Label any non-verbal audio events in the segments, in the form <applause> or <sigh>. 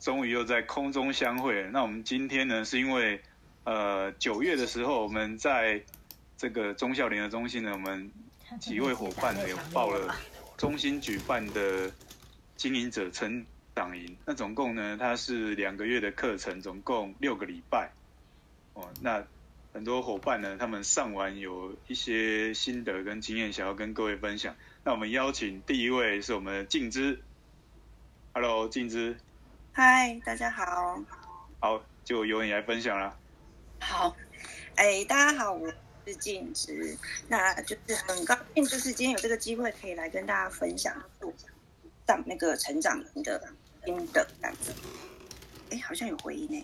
终于又在空中相会了。那我们今天呢，是因为呃九月的时候，我们在这个忠孝联合中心呢，我们几位伙伴呢有报了中心举办的经营者成长营。那总共呢，它是两个月的课程，总共六个礼拜。哦，那很多伙伴呢，他们上完有一些心得跟经验，想要跟各位分享。那我们邀请第一位是我们的静之，Hello，静之，嗨，大家好，好，就由你来分享了。好，哎，大家好，我是静之，那就是很高兴，就是今天有这个机会可以来跟大家分享上那个成长营的心得这样子。哎，好像有回音呢，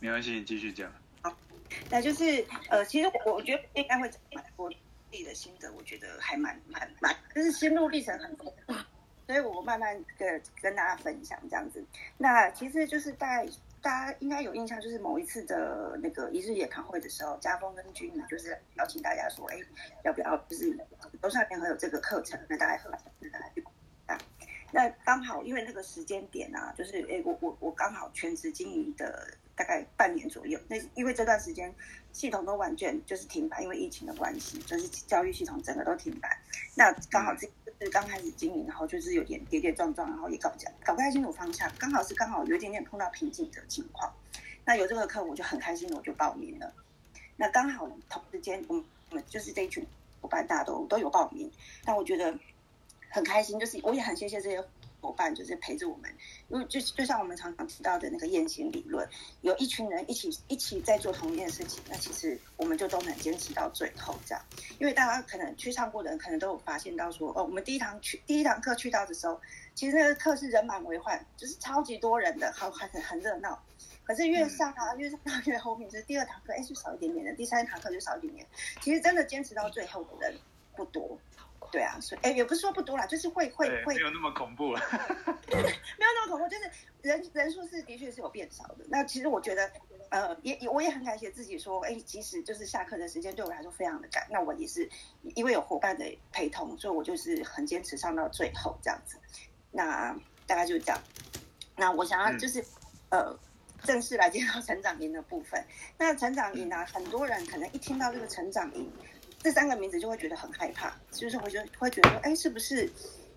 没关系，你继续讲。好，那就是呃，其实我我觉得应该会蛮多。自己的心得，我觉得还蛮蛮蛮，就是心路历程很多，所以我慢慢的跟大家分享这样子。那其实就是大概大家应该有印象，就是某一次的那个一日研讨会的时候，家峰跟君呢，就是邀请大家说，哎，要不要就是楼上联合有这个课程，那大家喝来跟大家去。那刚好因为那个时间点啊，就是哎，我我我刚好全职经营的。大概半年左右，那因为这段时间系统都完全就是停摆，因为疫情的关系，就是教育系统整个都停摆。那刚好这是刚开始经营，然后就是有点跌跌撞撞，然后也搞不搞不太清楚方向，刚好是刚好有一点点碰到瓶颈的情况。那有这个课，我就很开心，我就报名了。那刚好同时间，我们就是这一群伙伴大家都都有报名，但我觉得很开心，就是我也很谢谢这些。伙伴就是陪着我们，因为就就像我们常常提到的那个雁行理论，有一群人一起一起在做同一件事情，那其实我们就都能坚持到最后这样。因为大家可能去上过的人，可能都有发现到说，哦，我们第一堂去第一堂课去到的时候，其实那个课是人满为患，就是超级多人的，好很很热闹。可是越上啊，越上到越后面，就是第二堂课，哎，就少一点点的；第三堂课就少一点点。其实真的坚持到最后的人不多。对啊，所以哎，也不是说不多啦，就是会会会没有那么恐怖了，<laughs> 没有那么恐怖，就是人人数是的确是有变少的。那其实我觉得，呃，也也我也很感谢自己说，哎，即使就是下课的时间对我来说非常的赶，那我也是因为有伙伴的陪同，所以我就是很坚持上到最后这样子。那大概就是这样。那我想要就是、嗯、呃，正式来介绍成长营的部分。那成长营呢、啊，很多人可能一听到这个成长营。这三个名字就会觉得很害怕，就是我就会觉得说，哎，是不是，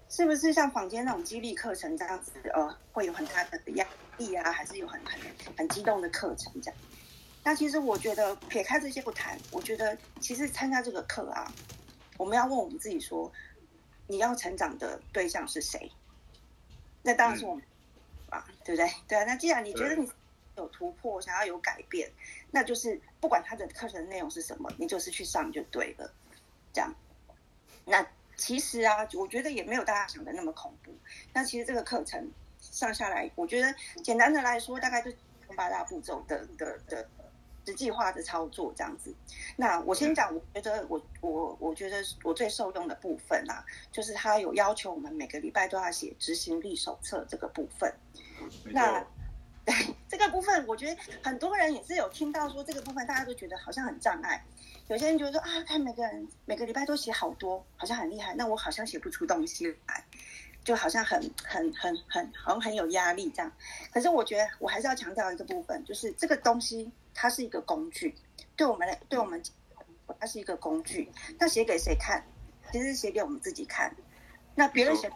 是不是像坊间那种激励课程这样子，呃，会有很大的压力啊，还是有很很很激动的课程这样？那其实我觉得撇开这些不谈，我觉得其实参加这个课啊，我们要问我们自己说，你要成长的对象是谁？那当然是我们啊，对不对？对啊，那既然你觉得你。有突破，想要有改变，那就是不管他的课程内容是什么，你就是去上就对了。这样，那其实啊，我觉得也没有大家想的那么恐怖。那其实这个课程上下来，我觉得简单的来说，大概就八大步骤的的的实际化的操作这样子。那我先讲，我觉得我我我觉得我最受用的部分啊，就是他有要求我们每个礼拜都要写执行力手册这个部分。那对 <laughs> 这个部分，我觉得很多人也是有听到说这个部分，大家都觉得好像很障碍。有些人觉得说啊，看每个人每个礼拜都写好多，好像很厉害，那我好像写不出东西来，就好像很很很很好像很有压力这样。可是我觉得我还是要强调一个部分，就是这个东西它是一个工具，对我们来对我们它是一个工具。那写给谁看？其实是写给我们自己看。那别人写。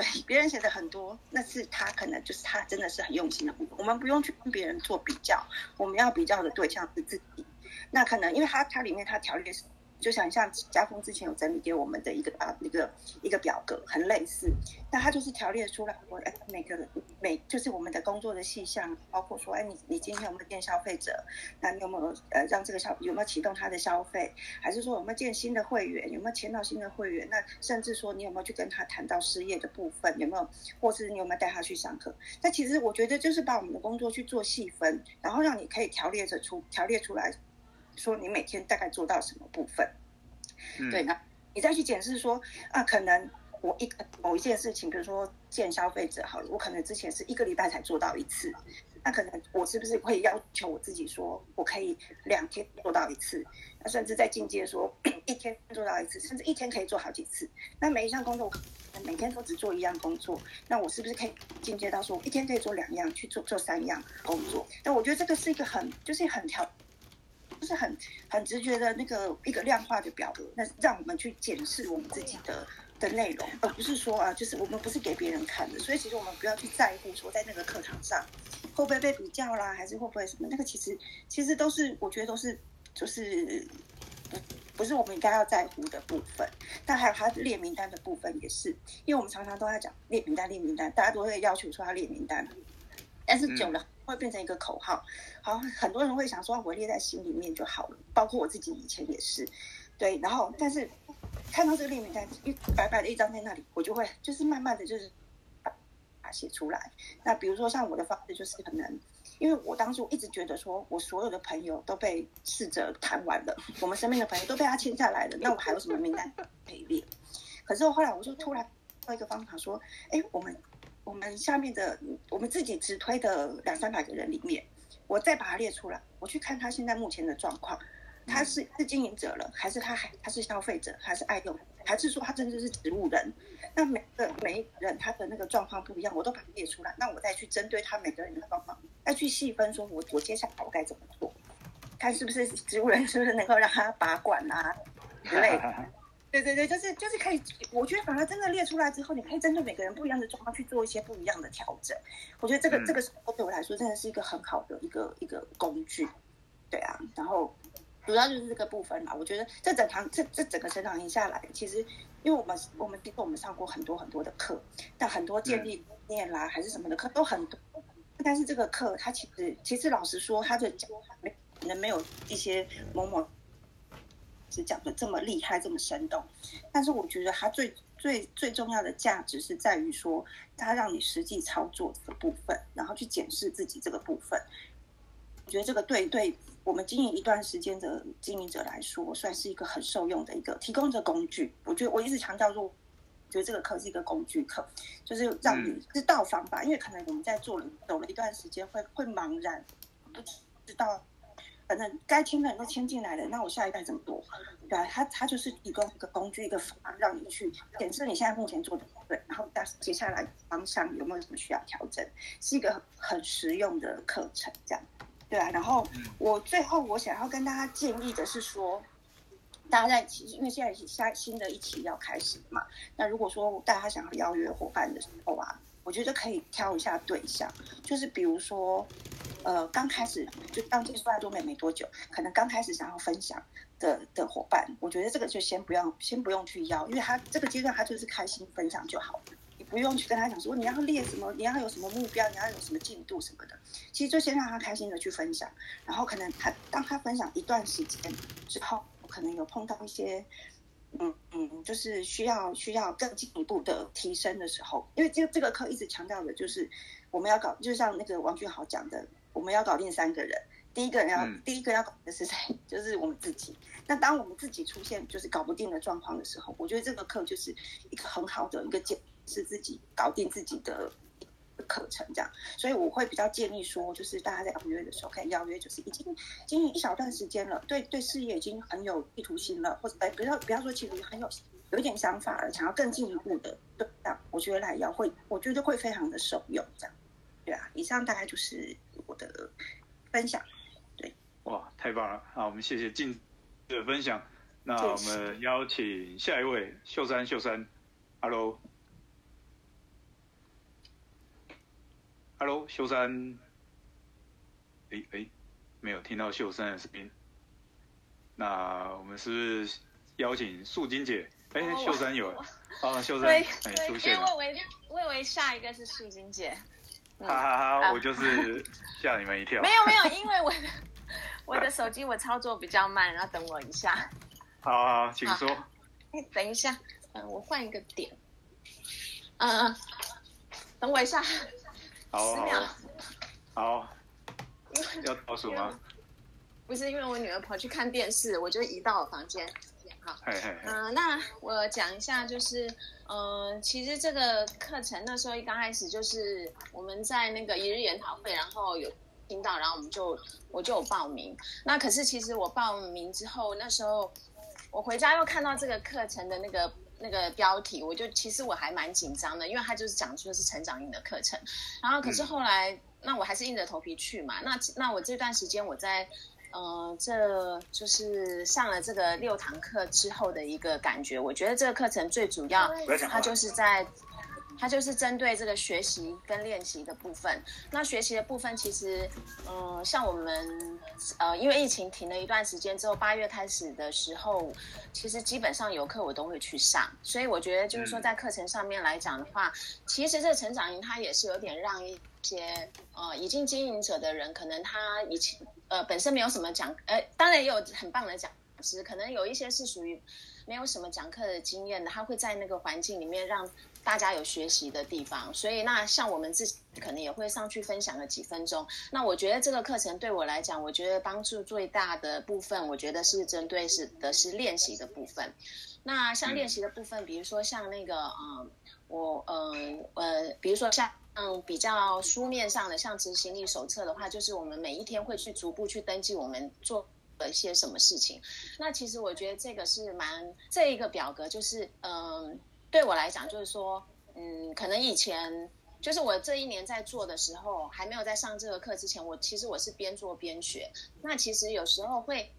对，别人写的很多，那是他可能就是他真的是很用心的部分。我们不用去跟别人做比较，我们要比较的对象是自己。那可能因为他他里面他条列是。就想像家峰之前有整理给我们的一个啊，一个一个表格，很类似。那它就是条列出来，我哎，每个每就是我们的工作的细项，包括说，哎，你你今天有没有见消费者？那你有没有呃让这个消有没有启动他的消费？还是说有没有建新的会员？有没有签到新的会员？那甚至说你有没有去跟他谈到失业的部分？有没有，或是你有没有带他去上课？那其实我觉得就是把我们的工作去做细分，然后让你可以条列着出条列出来。说你每天大概做到什么部分？对，那你再去检视说啊，可能我一某一件事情，比如说见消费者好了，我可能之前是一个礼拜才做到一次，那可能我是不是会要求我自己说，我可以两天做到一次？那甚至在进阶说一天做到一次，甚至一天可以做好几次。那每一项工作，每天都只做一样工作，那我是不是可以进阶到说，我一天可以做两样，去做做三样工作？那我觉得这个是一个很，就是很调，就是很很直觉的那个一个量化的表格，那让我们去检视我们自己的的内容，而不是说啊，就是我们不是给别人看的。所以其实我们不要去在乎说在那个课堂上会不会被比较啦，还是会不会什么？那个其实其实都是我觉得都是就是。不不是我们应该要在乎的部分，但还有他列名单的部分也是，因为我们常常都在讲列名单，列名单，大家都会要求说他列名单，但是久了会变成一个口号，好，很多人会想说我列在心里面就好了，包括我自己以前也是，对，然后但是看到这个列名单一白白的一张在那里，我就会就是慢慢的就是把它写出来。那比如说像我的方式就是可能。因为我当初一直觉得说，我所有的朋友都被试着谈完了，我们身边的朋友都被他签下来了，那我还有什么名单可以列？可是我后来我就突然到一个方法说，哎，我们我们下面的我们自己直推的两三百个人里面，我再把它列出来，我去看他现在目前的状况，他是是经营者了，还是他还他是消费者，还是爱用，还是说他真的是植物人？那每个每一个人他的那个状况不一样，我都把它列出来。那我再去针对他每个人的状况，再去细分，说我我接下来我该怎么做？看是不是植物人，是不是能够让他拔管啊之类的？<laughs> 对对对，就是就是可以。我觉得把它真的列出来之后，你可以针对每个人不一样的状况去做一些不一样的调整。我觉得这个、嗯、这个对我来说真的是一个很好的一个一个工具。对啊，然后主要就是这个部分嘛。我觉得这整堂这这整个成长营下来，其实。因为我们我们比如我们上过很多很多的课，但很多建立观念啦还是什么的课都很多，但是这个课它其实其实老实说，它的讲没可能没有一些某某只讲的这么厉害这么生动，但是我觉得它最最最重要的价值是在于说，它让你实际操作这个部分，然后去检视自己这个部分，我觉得这个对对。我们经营一段时间的经营者来说，算是一个很受用的一个提供的工具。我觉得我一直强调说，觉得这个课是一个工具课，就是让你知道方法。因为可能我们在做了走了一段时间会，会会茫然，不知道，反正该签的人都签进来了，那我下一代怎么做？对啊，他他就是提供一个工具，一个方法，让你去检测你现在目前做的不对，然后接接下来方向有没有什么需要调整，是一个很实用的课程，这样。对啊，然后我最后我想要跟大家建议的是说，大家在其实因为现在是下新的一期要开始嘛，那如果说大家想要邀约伙伴的时候啊，我觉得可以挑一下对象，就是比如说，呃，刚开始就刚接触爱多美没多久，可能刚开始想要分享的的伙伴，我觉得这个就先不要先不用去邀，因为他这个阶段他就是开心分享就好了。你不用去跟他讲说你要列什么，你要有什么目标，你要有什么进度什么的。其实就先让他开心的去分享，然后可能他当他分享一段时间之后，可能有碰到一些，嗯嗯，就是需要需要更进一步的提升的时候，因为这这个课一直强调的就是我们要搞，就像那个王俊豪讲的，我们要搞定三个人，第一个人要、嗯、第一个要搞的是谁？<laughs> 就是我们自己。那当我们自己出现就是搞不定的状况的时候，我觉得这个课就是一个很好的一个简。是自己搞定自己的课程，这样，所以我会比较建议说，就是大家在邀约的时候可以邀约，就是已经经营一小段时间了，对对事业已经很有意图心了，或者哎，不要不要说其实很有有一点想法了，想要更进一步的，对，这样我觉得来邀会，我觉得会非常的受用，这样，对啊，以上大概就是我的分享，对，哇，太棒了，好，我们谢谢静的分享，那我们邀请下一位秀山，秀山，Hello。Hello，秀山。哎哎，没有听到秀山的声音。那我们是不是邀请素金姐？哎，秀山有。啊，秀山哎出现了。我以为我以为下一个是素金姐。哈哈哈，我就是吓你们一跳。没有没有，<laughs> 因为我的我的手机我操作比较慢，然后等我一下。好好，请说。哎，等一下，嗯，我换一个点。嗯嗯，等我一下。好，十秒。好，要倒数吗？不是，因为我女儿跑去看电视，我就移到我房间。好，嗯、那我讲一下，就是，嗯、其实这个课程那时候一刚开始就是我们在那个一日研讨会，然后有听到，然后我们就我就有报名。那可是其实我报名之后，那时候我回家又看到这个课程的那个那个标题，我就其实我还蛮紧张的，因为他就是讲出的是成长营的课程，然后可是后来，嗯、那我还是硬着头皮去嘛。那那我这段时间我在，呃，这就是上了这个六堂课之后的一个感觉，我觉得这个课程最主要，它就是在。它就是针对这个学习跟练习的部分。那学习的部分，其实，嗯，像我们，呃，因为疫情停了一段时间之后，八月开始的时候，其实基本上有课我都会去上。所以我觉得，就是说在课程上面来讲的话，其实这成长营它也是有点让一些呃已经经营者的人，可能他以前呃本身没有什么讲，呃，当然也有很棒的讲师，可能有一些是属于没有什么讲课的经验的，他会在那个环境里面让。大家有学习的地方，所以那像我们自己可能也会上去分享个几分钟。那我觉得这个课程对我来讲，我觉得帮助最大的部分，我觉得是针对是的是练习的部分。那像练习的部分，比如说像那个嗯，我嗯呃，比如说像嗯比较书面上的，像执行力手册的话，就是我们每一天会去逐步去登记我们做了一些什么事情。那其实我觉得这个是蛮这一个表格，就是嗯。对我来讲，就是说，嗯，可能以前就是我这一年在做的时候，还没有在上这个课之前，我其实我是边做边学。那其实有时候会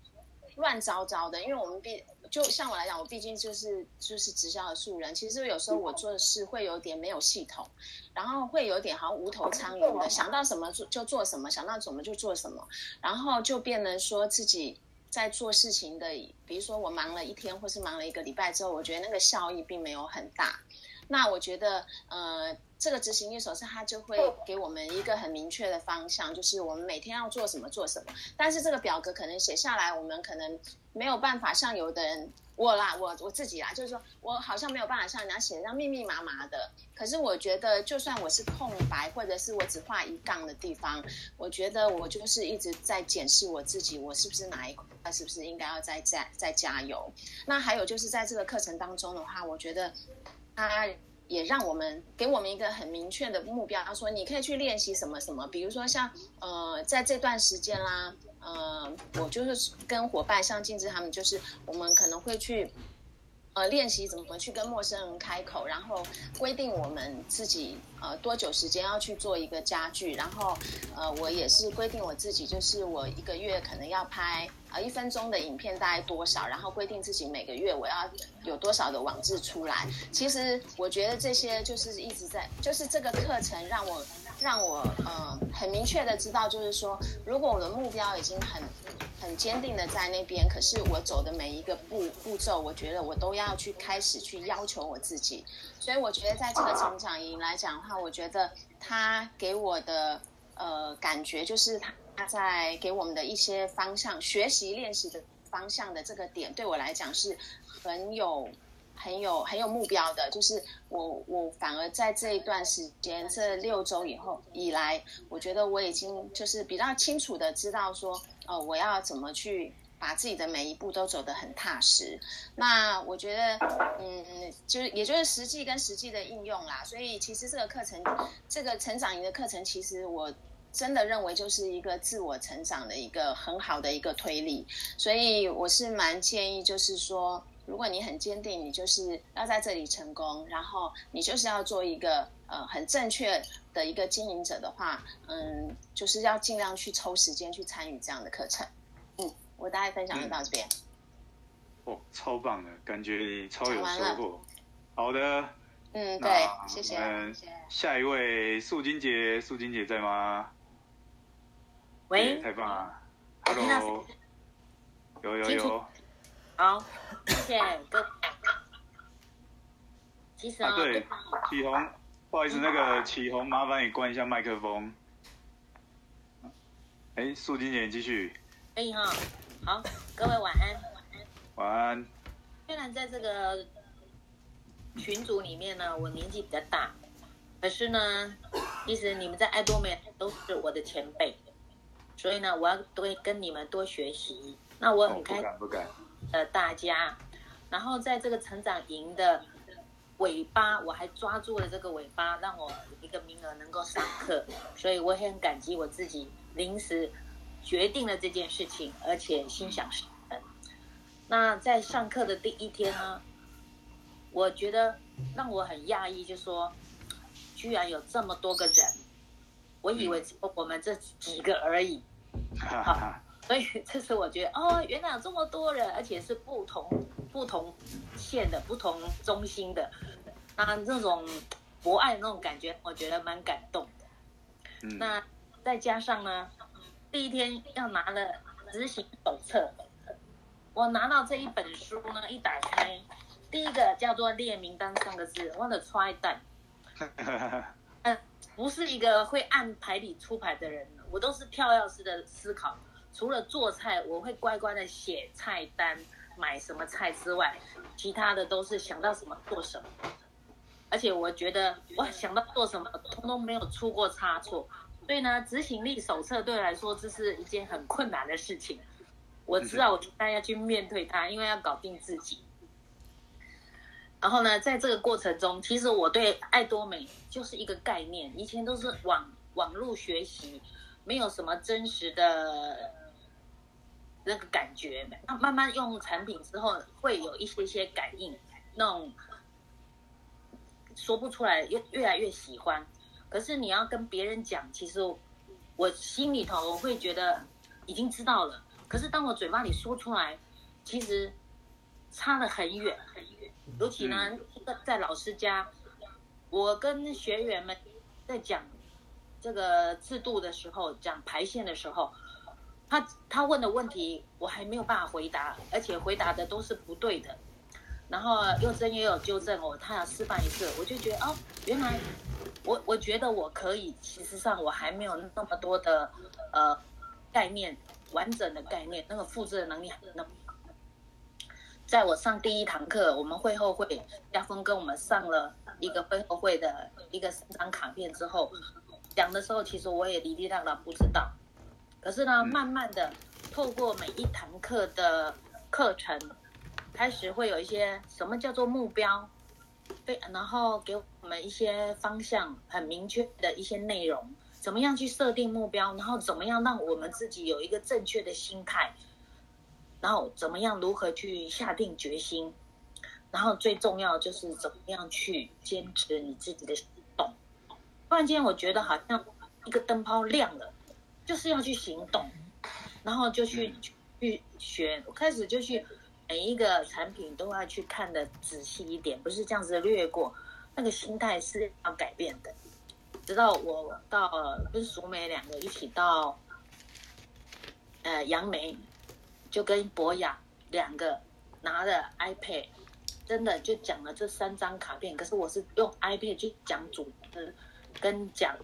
乱糟糟的，因为我们毕就像我来讲，我毕竟就是就是直销的素人。其实有时候我做的事会有点没有系统，然后会有点好像无头苍蝇的，想到什么做就做什么，想到什么就做什么，然后就变得说自己。在做事情的，比如说我忙了一天，或是忙了一个礼拜之后，我觉得那个效益并没有很大。那我觉得，呃，这个执行力手册它就会给我们一个很明确的方向，就是我们每天要做什么做什么。但是这个表格可能写下来，我们可能没有办法像有的人。我啦，我我自己啦，就是说我好像没有办法像人家写的这样密密麻麻的。可是我觉得，就算我是空白，或者是我只画一杠的地方，我觉得我就是一直在检视我自己，我是不是哪一块，是不是应该要再再再加油。那还有就是在这个课程当中的话，我觉得他也让我们给我们一个很明确的目标，他说你可以去练习什么什么，比如说像呃在这段时间啦。呃，我就是跟伙伴像静芝他们，就是我们可能会去，呃，练习怎么去跟陌生人开口，然后规定我们自己呃多久时间要去做一个家具，然后呃，我也是规定我自己，就是我一个月可能要拍呃一分钟的影片大概多少，然后规定自己每个月我要有多少的网志出来。其实我觉得这些就是一直在，就是这个课程让我。让我呃很明确的知道，就是说，如果我的目标已经很很坚定的在那边，可是我走的每一个步步骤，我觉得我都要去开始去要求我自己。所以我觉得在这个成长营来讲的话，我觉得他给我的呃感觉就是他在给我们的一些方向，学习练习的方向的这个点，对我来讲是很有。很有很有目标的，就是我我反而在这一段时间这六周以后以来，我觉得我已经就是比较清楚的知道说，呃，我要怎么去把自己的每一步都走得很踏实。那我觉得，嗯，就是也就是实际跟实际的应用啦。所以其实这个课程，这个成长营的课程，其实我真的认为就是一个自我成长的一个很好的一个推力。所以我是蛮建议，就是说。如果你很坚定，你就是要在这里成功，然后你就是要做一个呃很正确的一个经营者的话，嗯，就是要尽量去抽时间去参与这样的课程。嗯，我大概分享就到这边。哦，超棒的，感觉你超有收获。好的。嗯，对，谢谢。嗯，下一位素金姐，素金姐在吗？喂。太棒了。Hello。有有有。好。谢谢哥。其实啊，对，启宏，不好意思，那个启宏，麻烦你关一下麦克风。哎，素金姐继续。可以哈，好，各位晚安。晚安。虽然在这个群组里面呢，我年纪比较大，可是呢，其实你们在爱多美都是我的前辈，所以呢，我要多跟你们多学习。那我很开心。不敢不敢。呃，大家。然后在这个成长营的尾巴，我还抓住了这个尾巴，让我一个名额能够上课，所以我也很感激我自己临时决定了这件事情，而且心想事成。那在上课的第一天呢，我觉得让我很讶异，就说，居然有这么多个人，我以为只有我们这几个而已。好，所以这是我觉得哦，原来有这么多人，而且是不同不同县的、不同中心的，那，那种博爱的那种感觉，我觉得蛮感动的。嗯、那再加上呢，第一天要拿了执行手册，我拿到这一本书呢，一打开，第一个叫做列名单三个字，忘了揣蛋。<laughs> 嗯，不是一个会按牌理出牌的人。我都是跳跃式的思考，除了做菜，我会乖乖的写菜单，买什么菜之外，其他的都是想到什么做什么。而且我觉得，哇，想到做什么，通通没有出过差错。所以呢，执行力手册对我来说，这是一件很困难的事情。我知道我应该要去面对它，因为要搞定自己。然后呢，在这个过程中，其实我对爱多美就是一个概念，以前都是网网络学习。没有什么真实的那个感觉，那慢慢用产品之后，会有一些些感应，那种说不出来，越越来越喜欢。可是你要跟别人讲，其实我心里头我会觉得已经知道了。可是当我嘴巴里说出来，其实差得很远很远。尤其呢，在老师家，我跟学员们在讲。这个制度的时候，讲排线的时候，他他问的问题我还没有办法回答，而且回答的都是不对的。然后幼珍也有纠正我，他要示范一次，我就觉得哦，原来我我觉得我可以，其实上我还没有那么多的呃概念，完整的概念，那个复制的能力还没那么好。在我上第一堂课，我们会后会，家峰跟我们上了一个会后会的一个三张卡片之后。讲的时候，其实我也哩哩啦啦不知道，可是呢，慢慢的透过每一堂课的课程，开始会有一些什么叫做目标，对，然后给我们一些方向，很明确的一些内容，怎么样去设定目标，然后怎么样让我们自己有一个正确的心态，然后怎么样如何去下定决心，然后最重要就是怎么样去坚持你自己的行动。突然间，我觉得好像一个灯泡亮了，就是要去行动，然后就去去学。我开始就去每一个产品都要去看的仔细一点，不是这样子略过。那个心态是要改变的。直到我到跟淑美两个一起到呃杨梅，就跟博雅两个拿着 iPad，真的就讲了这三张卡片。可是我是用 iPad 去讲主的。跟讲，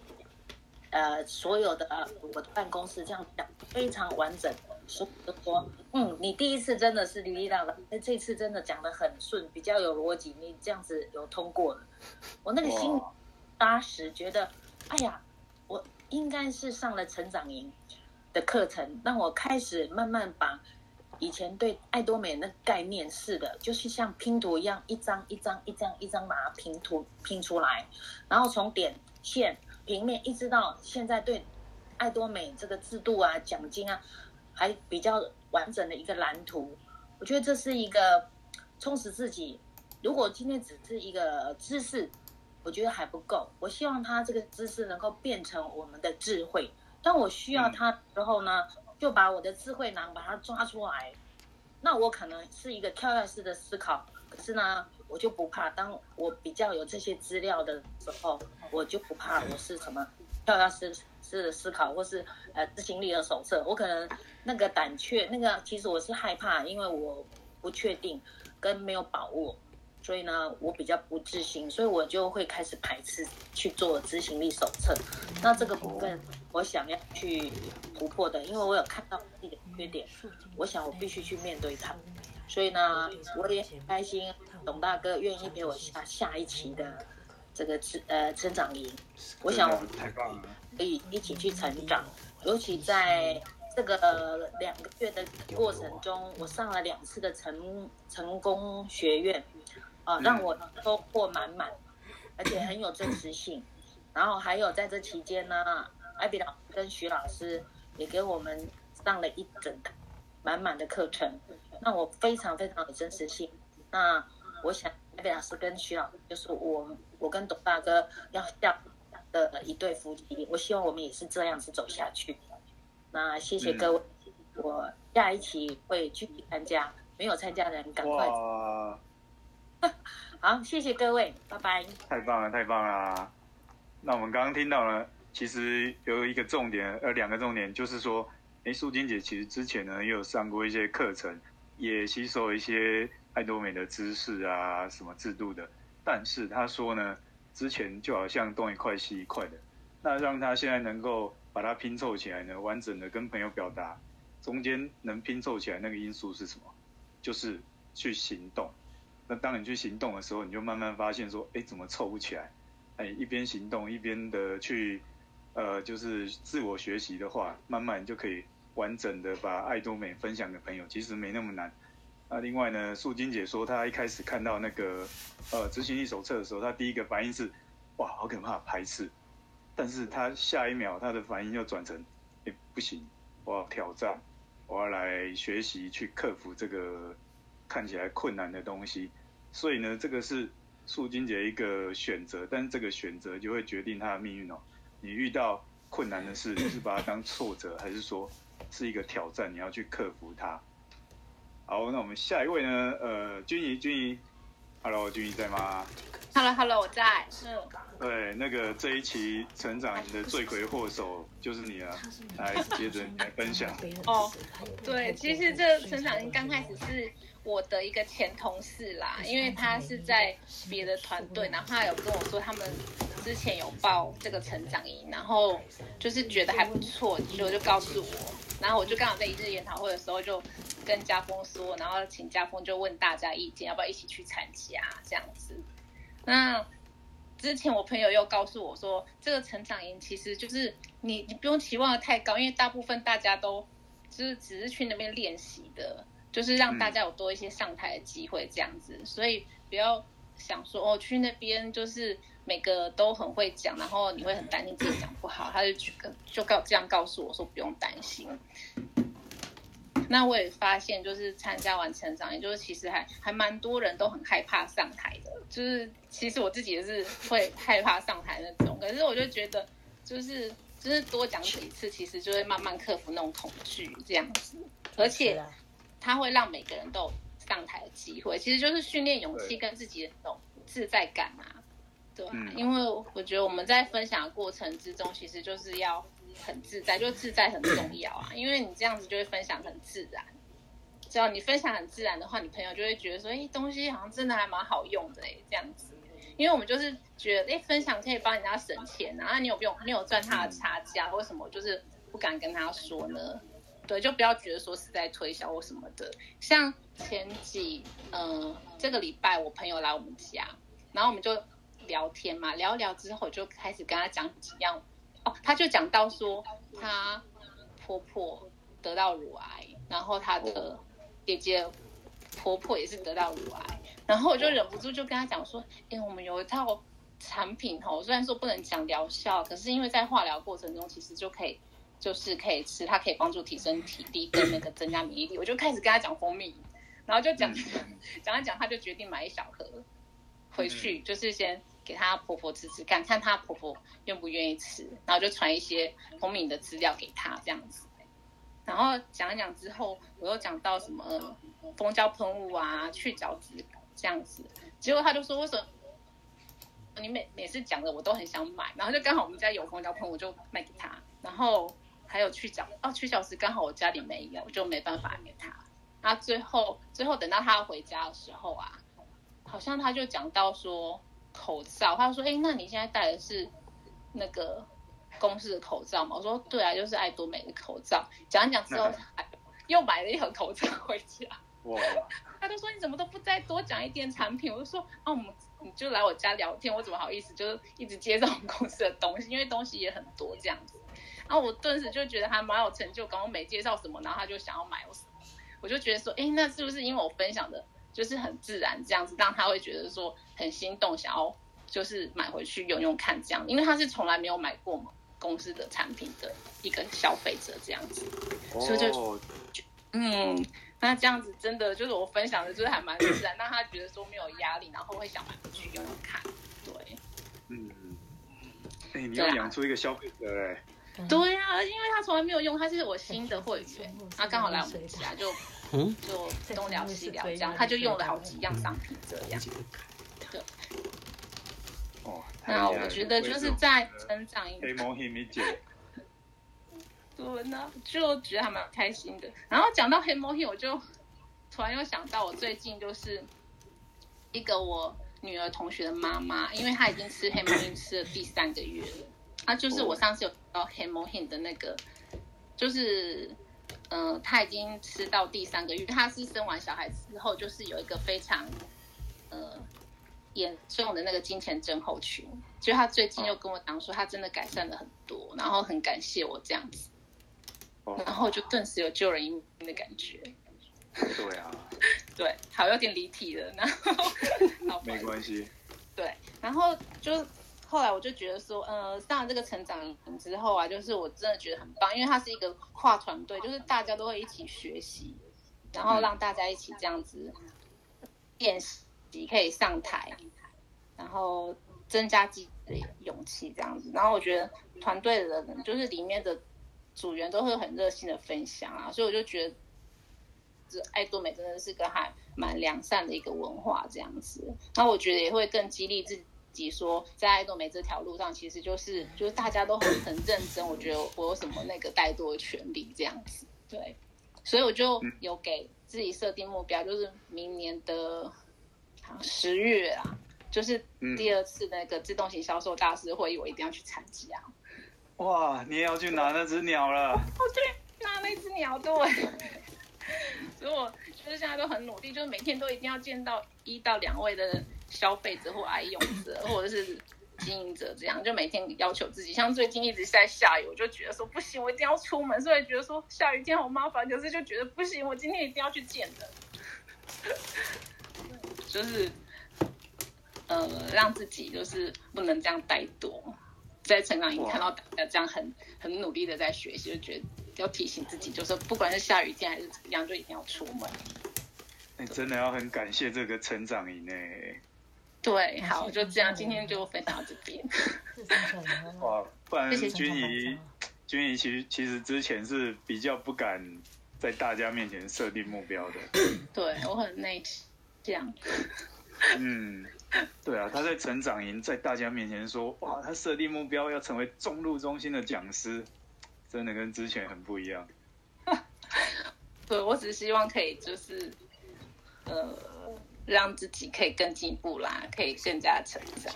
呃，所有的呃，我的办公室这样讲非常完整，说说，嗯，你第一次真的是哩哩啦啦，那这次真的讲得很顺，比较有逻辑，你这样子有通过了，我那个心踏实，觉得，哎呀，我应该是上了成长营的课程，让我开始慢慢把以前对爱多美那概念似的，就是像拼图一样，一张一张一张一张把它拼图拼出来，然后从点。线平面一直到现在，对爱多美这个制度啊、奖金啊，还比较完整的一个蓝图。我觉得这是一个充实自己。如果今天只是一个知识，我觉得还不够。我希望他这个知识能够变成我们的智慧。当我需要它的时候呢，就把我的智慧囊把它抓出来。那我可能是一个跳跃式的思考，可是呢，我就不怕。当我比较有这些资料的时候。我就不怕，我是什么跳跃式式思考，或是呃执行力的手册。我可能那个胆怯，那个其实我是害怕，因为我不确定跟没有把握，所以呢，我比较不自信，所以我就会开始排斥去做执行力手册。那这个部分我想要去突破的，因为我有看到自己的缺点，我想我必须去面对它。所以呢，我也很开心，董大哥愿意陪我下下一期的。这个成呃成长营，我想我们可以一起去成长。尤其在这个两个月的过程中，我上了两次的成成功学院，啊，让我收获满满，而且很有真实性。然后还有在这期间呢，艾比老师跟徐老师也给我们上了一整满满的课程，让我非常非常有真实性。那我想。菲老师跟徐老师，就是我我跟董大哥要像的一对夫妻，我希望我们也是这样子走下去。那谢谢各位，嗯、我下一期会继续参加，没有参加的人赶快。哇 <laughs> 好，谢谢各位，拜拜。太棒了，太棒了。那我们刚刚听到了，其实有一个重点，呃，两个重点，就是说，哎，素金姐其实之前呢也有上过一些课程，也吸收一些爱多美的知识啊，什么制度的。但是他说呢，之前就好像东一块西一块的，那让她现在能够把它拼凑起来呢，完整的跟朋友表达，中间能拼凑起来那个因素是什么？就是去行动。那当你去行动的时候，你就慢慢发现说，哎，怎么凑不起来？哎，一边行动一边的去，呃，就是自我学习的话，慢慢就可以完整的把爱多美分享给朋友，其实没那么难。那另外呢，素金姐说，她一开始看到那个呃执行力手册的时候，她第一个反应是，哇，好可怕，排斥。但是她下一秒，她的反应又转成，哎，不行，我要挑战，我要来学习去克服这个看起来困难的东西。所以呢，这个是素金姐一个选择，但这个选择就会决定她的命运哦。你遇到困难的事，你是把它当挫折，还是说是一个挑战，你要去克服它？好，那我们下一位呢？呃，君怡，君怡，Hello，君怡在吗？Hello，Hello，我在。是。对，那个这一期成长营的罪魁祸首就是你了，来接着你来分享。哦，对，其实这成长营刚开始是。我的一个前同事啦，因为他是在别的团队，然后他有跟我说他们之前有报这个成长营，然后就是觉得还不错，就就告诉我，然后我就刚好在一日研讨会的时候就跟家峰说，然后请家峰就问大家意见，要不要一起去参加这样子。那之前我朋友又告诉我说，这个成长营其实就是你你不用期望的太高，因为大部分大家都就是只是去那边练习的。就是让大家有多一些上台的机会，这样子，嗯、所以不要想说哦，去那边就是每个都很会讲，然后你会很担心自己讲不好。他就去就告这样告诉我说不用担心。那我也发现，就是参加完成长，也就是其实还还蛮多人都很害怕上台的。就是其实我自己也是会害怕上台那种，可是我就觉得，就是就是多讲几次，其实就会慢慢克服那种恐惧这样子，而且。他会让每个人都有上台的机会，其实就是训练勇气跟自己的那种自在感嘛，对啊？嗯、因为我觉得我们在分享的过程之中，其实就是要很自在，就自在很重要啊。<laughs> 因为你这样子就会分享很自然，只要你分享很自然的话，你朋友就会觉得说，哎，东西好像真的还蛮好用的哎，这样子。因为我们就是觉得，哎，分享可以帮人家省钱啊，你有不用，你有赚他的差价，为什么就是不敢跟他说呢？对，就不要觉得说是在推销或什么的。像前几，嗯、呃，这个礼拜我朋友来我们家，然后我们就聊天嘛，聊一聊之后就开始跟他讲几样。哦，他就讲到说，他婆婆得到乳癌，然后他的姐姐婆婆也是得到乳癌，然后我就忍不住就跟他讲说，哎，我们有一套产品哦，虽然说不能讲疗效，可是因为在化疗过程中，其实就可以。就是可以吃，它可以帮助提升体力跟那个增加免疫力。我就开始跟他讲蜂蜜，然后就讲 <laughs> 讲讲讲，他就决定买一小盒回去，就是先给他婆婆吃吃看，看他婆婆愿不愿意吃，然后就传一些蜂蜜的资料给他这样子。然后讲一讲之后，我又讲到什么蜂胶喷雾啊、去角质这样子，结果他就说：“为什么你每每次讲的我都很想买？”然后就刚好我们家有蜂胶喷雾，就卖给他，然后。还有去角哦，去角质刚好我家里没有，就没办法给他。那最后最后等到他回家的时候啊，好像他就讲到说口罩，他说：“哎，那你现在戴的是那个公司的口罩吗？”我说：“对啊，就是爱多美的口罩。”讲一讲之后，<laughs> 又买了一盒口罩回家。哇！<laughs> 他就说：“你怎么都不再多讲一点产品？”我就说：“哦，我们你就来我家聊天，我怎么好意思就是一直介绍我们公司的东西？因为东西也很多这样子。”然后我顿时就觉得还蛮有成就感，我没介绍什么，然后他就想要买我什么，我就觉得说，哎，那是不是因为我分享的就是很自然这样子，让他会觉得说很心动，想要就是买回去用用看这样，因为他是从来没有买过公司的产品的一个消费者这样子，所以就，嗯，那这样子真的就是我分享的，就是还蛮自然，让他觉得说没有压力，然后会想买回去用用看。对，嗯，哎、欸，你要养出一个消费者哎。对呀、啊，因为他从来没有用，他是我新的会员，他刚好来我们家就就东聊西聊这样，他就用了好几样商品这样。对。哦。那我觉得就是在成长一个。对，那就觉得还蛮开心的。然后讲到黑魔 n 我就突然又想到，我最近就是一个我女儿同学的妈妈，因为她已经吃黑魔 n 吃了第三个月了。她就是我上次有提到黑魔 n 的那个，就是嗯、呃，她已经吃到第三个月。他是生完小孩之后，就是有一个非常呃严重的那个金钱症候群。就他最近又跟我讲说，他真的改善了很多，然后很感谢我这样子。然后就顿时有救人一命的感觉。对啊。<laughs> 对，好有点离题了。然后，<laughs> 没关系。对，然后就后来我就觉得说，呃，上了这个成长之后啊，就是我真的觉得很棒，因为它是一个跨团队，就是大家都会一起学习，然后让大家一起这样子练习，可以上台，然后增加自己的勇气这样子。然后我觉得团队的人就是里面的。组员都会很热心的分享啊，所以我就觉得，这爱多美真的是个还蛮良善的一个文化这样子。那我觉得也会更激励自己说，在爱多美这条路上，其实就是就是大家都很很认真。我觉得我有什么那个怠惰的权利这样子，对。所以我就有给自己设定目标，就是明年的十月啊，就是第二次那个自动型销售大师会议，我一定要去参加。哇，你也要去拿那只鸟了？我去拿那只鸟，对。<laughs> 所以我就是现在都很努力，就是每天都一定要见到一到两位的消费者或爱用者，或者是经营者，这样就每天要求自己。像最近一直在下雨，我就觉得说不行，我一定要出门。所以觉得说下雨天好麻烦，可是就觉得不行，我今天一定要去见人。就是呃，让自己就是不能这样怠惰。在成长营看到大家这样很很努力的在学习，就觉得要提醒自己，就是不管是下雨天还是怎么样，就一定要出门。你、欸、真的要很感谢这个成长营呢。对，好，就这样，今天就分享到这边。<laughs> 哇，不然君怡，君怡其实其实之前是比较不敢在大家面前设定目标的。<laughs> 对，我很内向。嗯。对啊，他在成长营，在大家面前说，哇，他设定目标要成为中路中心的讲师，真的跟之前很不一样。<laughs> 对，我只是希望可以就是，呃，让自己可以更进步啦，可以更加成长。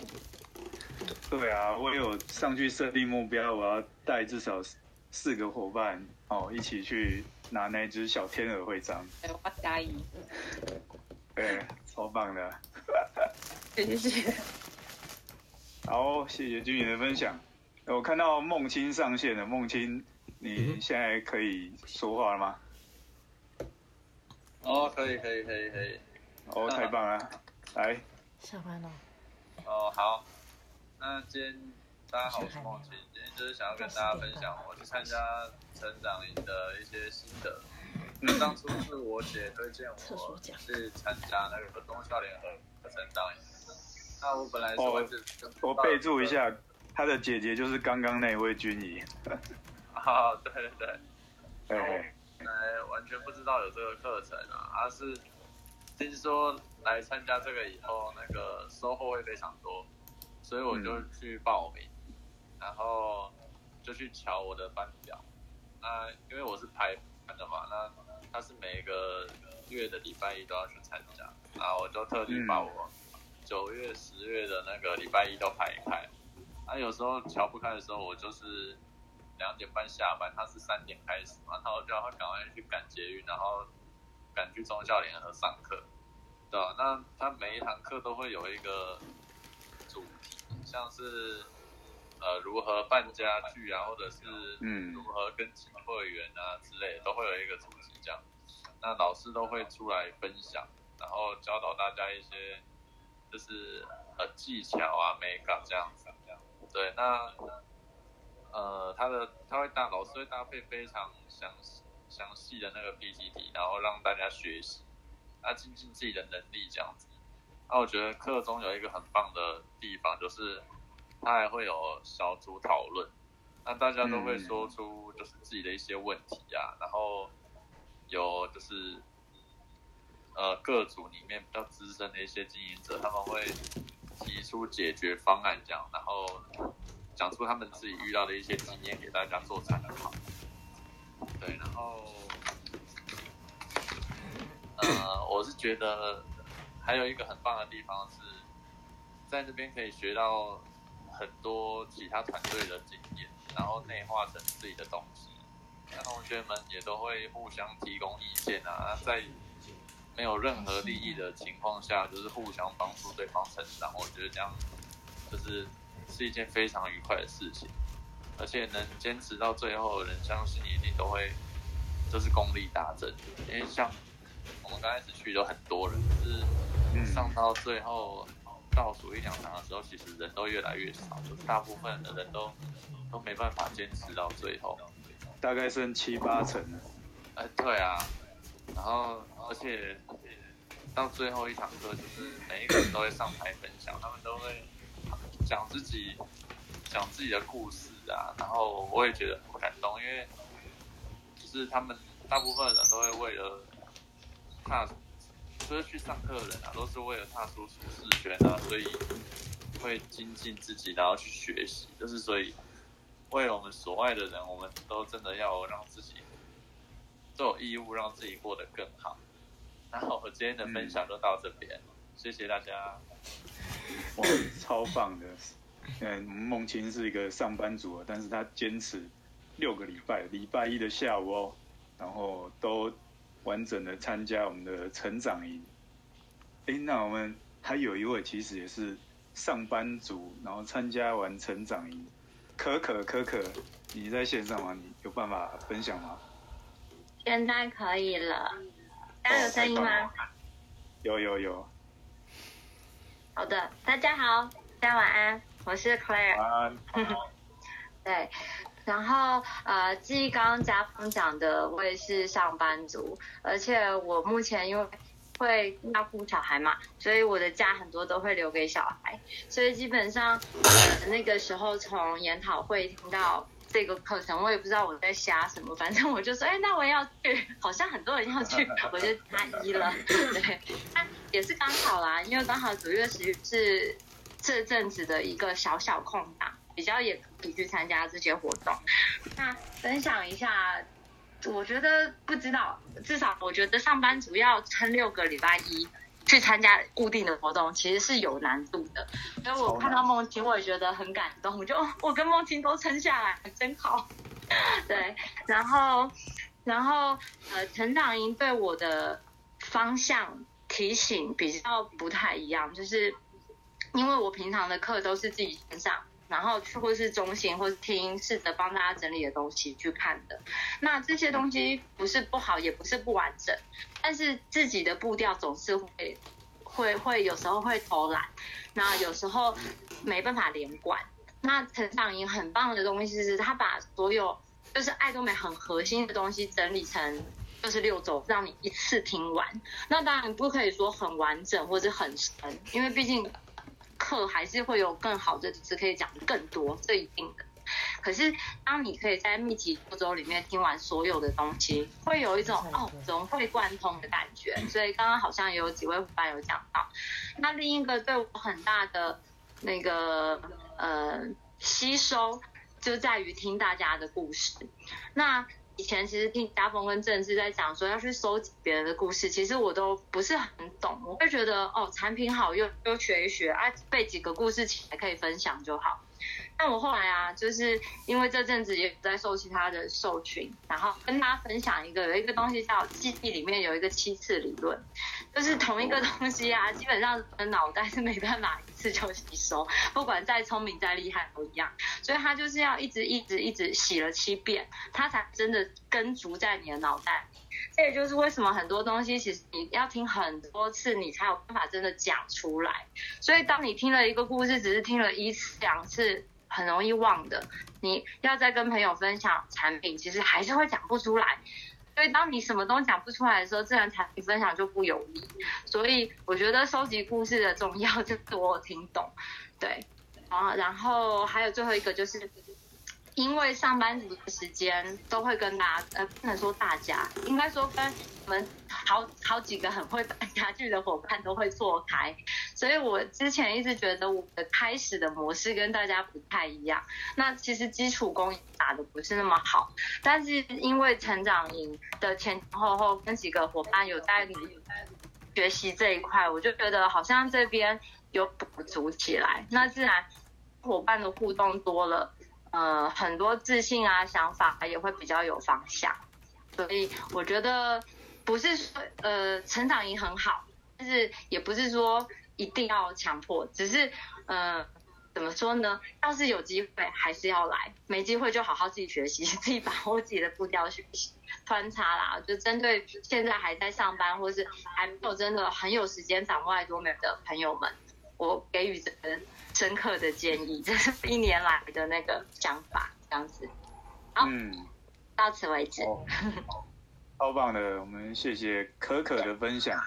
对啊，我有上去设定目标，我要带至少四个伙伴哦，一起去拿那只小天鹅徽章。我加一。对，超棒的。<laughs> 谢谢。好，谢谢君宇的分享。我看到梦清上线了，梦清，你现在可以说话了吗？哦，可以，可以，可以，可以。哦，太棒了，来。下班了。哦，好。那今天大家好，我是梦清，今天就是想要跟大家分享我去参加成长营的一些心得。那，当初是我姐推荐我去参加那个东校联合的成长营。那我本来说我备注一下，他的姐姐就是刚刚那位君怡。<laughs> 啊，对对对，对，本来完全不知道有这个课程啊，而是听说来参加这个以后，那个收获会非常多，所以我就去报名，嗯、然后就去瞧我的班表。那因为我是排班的嘛，那他是每一个月的礼拜一都要去参加，然后，我就特地把我。嗯九月、十月的那个礼拜一都排一排，啊，有时候瞧不开的时候，我就是两点半下班，他是三点开始嘛，然后我就要赶快去赶捷运，然后赶去中校联合上课，对吧？那他每一堂课都会有一个主题，像是呃如何办家具啊，或者是嗯如何跟进会员啊之类的，都会有一个主题这样。那老师都会出来分享，然后教导大家一些。就是呃技巧啊，美感这样子，对。那呃，他的他会搭老师会搭配非常详详细的那个 PPT，然后让大家学习，啊，精进自己的能力这样子。那我觉得课中有一个很棒的地方，就是它还会有小组讨论，那大家都会说出就是自己的一些问题啊，然后有就是呃各组里面比较资深的一些经营者，他们会提出解决方案这样，然后。讲出他们自己遇到的一些经验给大家做参考。对，然后，呃，我是觉得还有一个很棒的地方是，在这边可以学到很多其他团队的经验，然后内化成自己的东西。那同学们也都会互相提供意见啊，在没有任何利益的情况下，就是互相帮助对方成长。我觉得这样就是。是一件非常愉快的事情，而且能坚持到最后的人，相信一定都会就是功力大增。因为像我们刚开始去都很多人，就是上到最后倒数一两场的时候，其实人都越来越少，就是大部分的人都都没办法坚持到最后，大概剩七八成了。哎，对啊，然后而且到最后一堂课，就是每一个人都会上台分享，他们都会。讲自己，讲自己的故事啊，然后我也觉得很感动，因为就是他们大部分人都会为了踏，就是去上课的人啊，都是为了踏出舒适圈啊，所以会精进自己，然后去学习，就是所以为了我们所爱的人，我们都真的要让自己都有义务让自己过得更好。然后我今天的分享就到这边，嗯、谢谢大家。哇，<laughs> 超棒的！嗯，梦清是一个上班族，但是他坚持六个礼拜，礼拜一的下午哦，然后都完整的参加我们的成长营。哎，那我们还有一位其实也是上班族，然后参加完成长营，可可可可，你在线上吗？你有办法分享吗？现在可以了，大家有声音吗？有有有。好的，大家好，大家晚安，我是 Claire。晚安。<laughs> 对，然后呃，继刚刚家峰讲的，我也是上班族，而且我目前因为会照顾小孩嘛，所以我的假很多都会留给小孩，所以基本上呃那个时候从研讨会听到。这个课程我也不知道我在瞎什么，反正我就说，哎，那我要去，好像很多人要去，我就加一了。对，那也是刚好啦，因为刚好九月十月是这阵子的一个小小空档，比较也可以去参加这些活动。那分享一下，我觉得不知道，至少我觉得上班族要撑六个礼拜一。去参加固定的活动其实是有难度的，所以我看到梦清，我也觉得很感动。我就我跟梦清都撑下来，真好。<laughs> 对，然后然后呃，成长营对我的方向提醒比较不太一样，就是因为我平常的课都是自己线上。然后去或是中心或是听，试着帮大家整理的东西去看的。那这些东西不是不好，也不是不完整，但是自己的步调总是会会会有时候会偷懒，那有时候没办法连贯。那成长营很棒的东西是，他把所有就是爱多美很核心的东西整理成就是六周，让你一次听完。那当然不可以说很完整或者很深，因为毕竟。课还是会有更好的只可以讲更多，这一定的。可是当你可以在密集步骤里面听完所有的东西，会有一种哦融会贯通的感觉。所以刚刚好像也有几位伙伴有讲到。那另一个对我很大的那个呃吸收，就在于听大家的故事。那以前其实听家峰跟郑志在讲说要去收集别人的故事，其实我都不是很懂。我会觉得哦，产品好用就学一学啊，背几个故事起来可以分享就好。但我后来啊，就是因为这阵子也在受其他的受群，然后跟大家分享一个有一个东西叫记忆里面有一个七次理论，就是同一个东西啊，基本上的脑袋是没办法一次就吸收，不管再聪明再厉害都一样，所以它就是要一直一直一直洗了七遍，它才真的根植在你的脑袋。这也就是为什么很多东西其实你要听很多次，你才有办法真的讲出来。所以当你听了一个故事，只是听了一次两次。很容易忘的，你要再跟朋友分享产品，其实还是会讲不出来。所以当你什么都讲不出来的时候，自然产品分享就不有力。所以我觉得收集故事的重要，<laughs> 就是我听懂。对，啊，然后还有最后一个就是。因为上班族的时间都会跟大家，呃，不能说大家，应该说跟我们好好几个很会办家具的伙伴都会错开，所以我之前一直觉得我的开始的模式跟大家不太一样。那其实基础功打得不是那么好，但是因为成长营的前前后后跟几个伙伴有在学习这一块，我就觉得好像这边有补足起来，那自然伙伴的互动多了。呃，很多自信啊，想法也会比较有方向，所以我觉得不是说呃成长营很好，但是也不是说一定要强迫，只是呃怎么说呢？要是有机会还是要来，没机会就好好自己学习，<laughs> 自己把握自己的步调学习穿插啦。就针对现在还在上班或是还没有真的很有时间掌握爱多美的朋友们，我给予的。深刻的建议，<laughs> 这是一年来的那个想法，这样子。好，嗯，到此为止。哦，<laughs> 超棒的，我们谢谢可可的分享。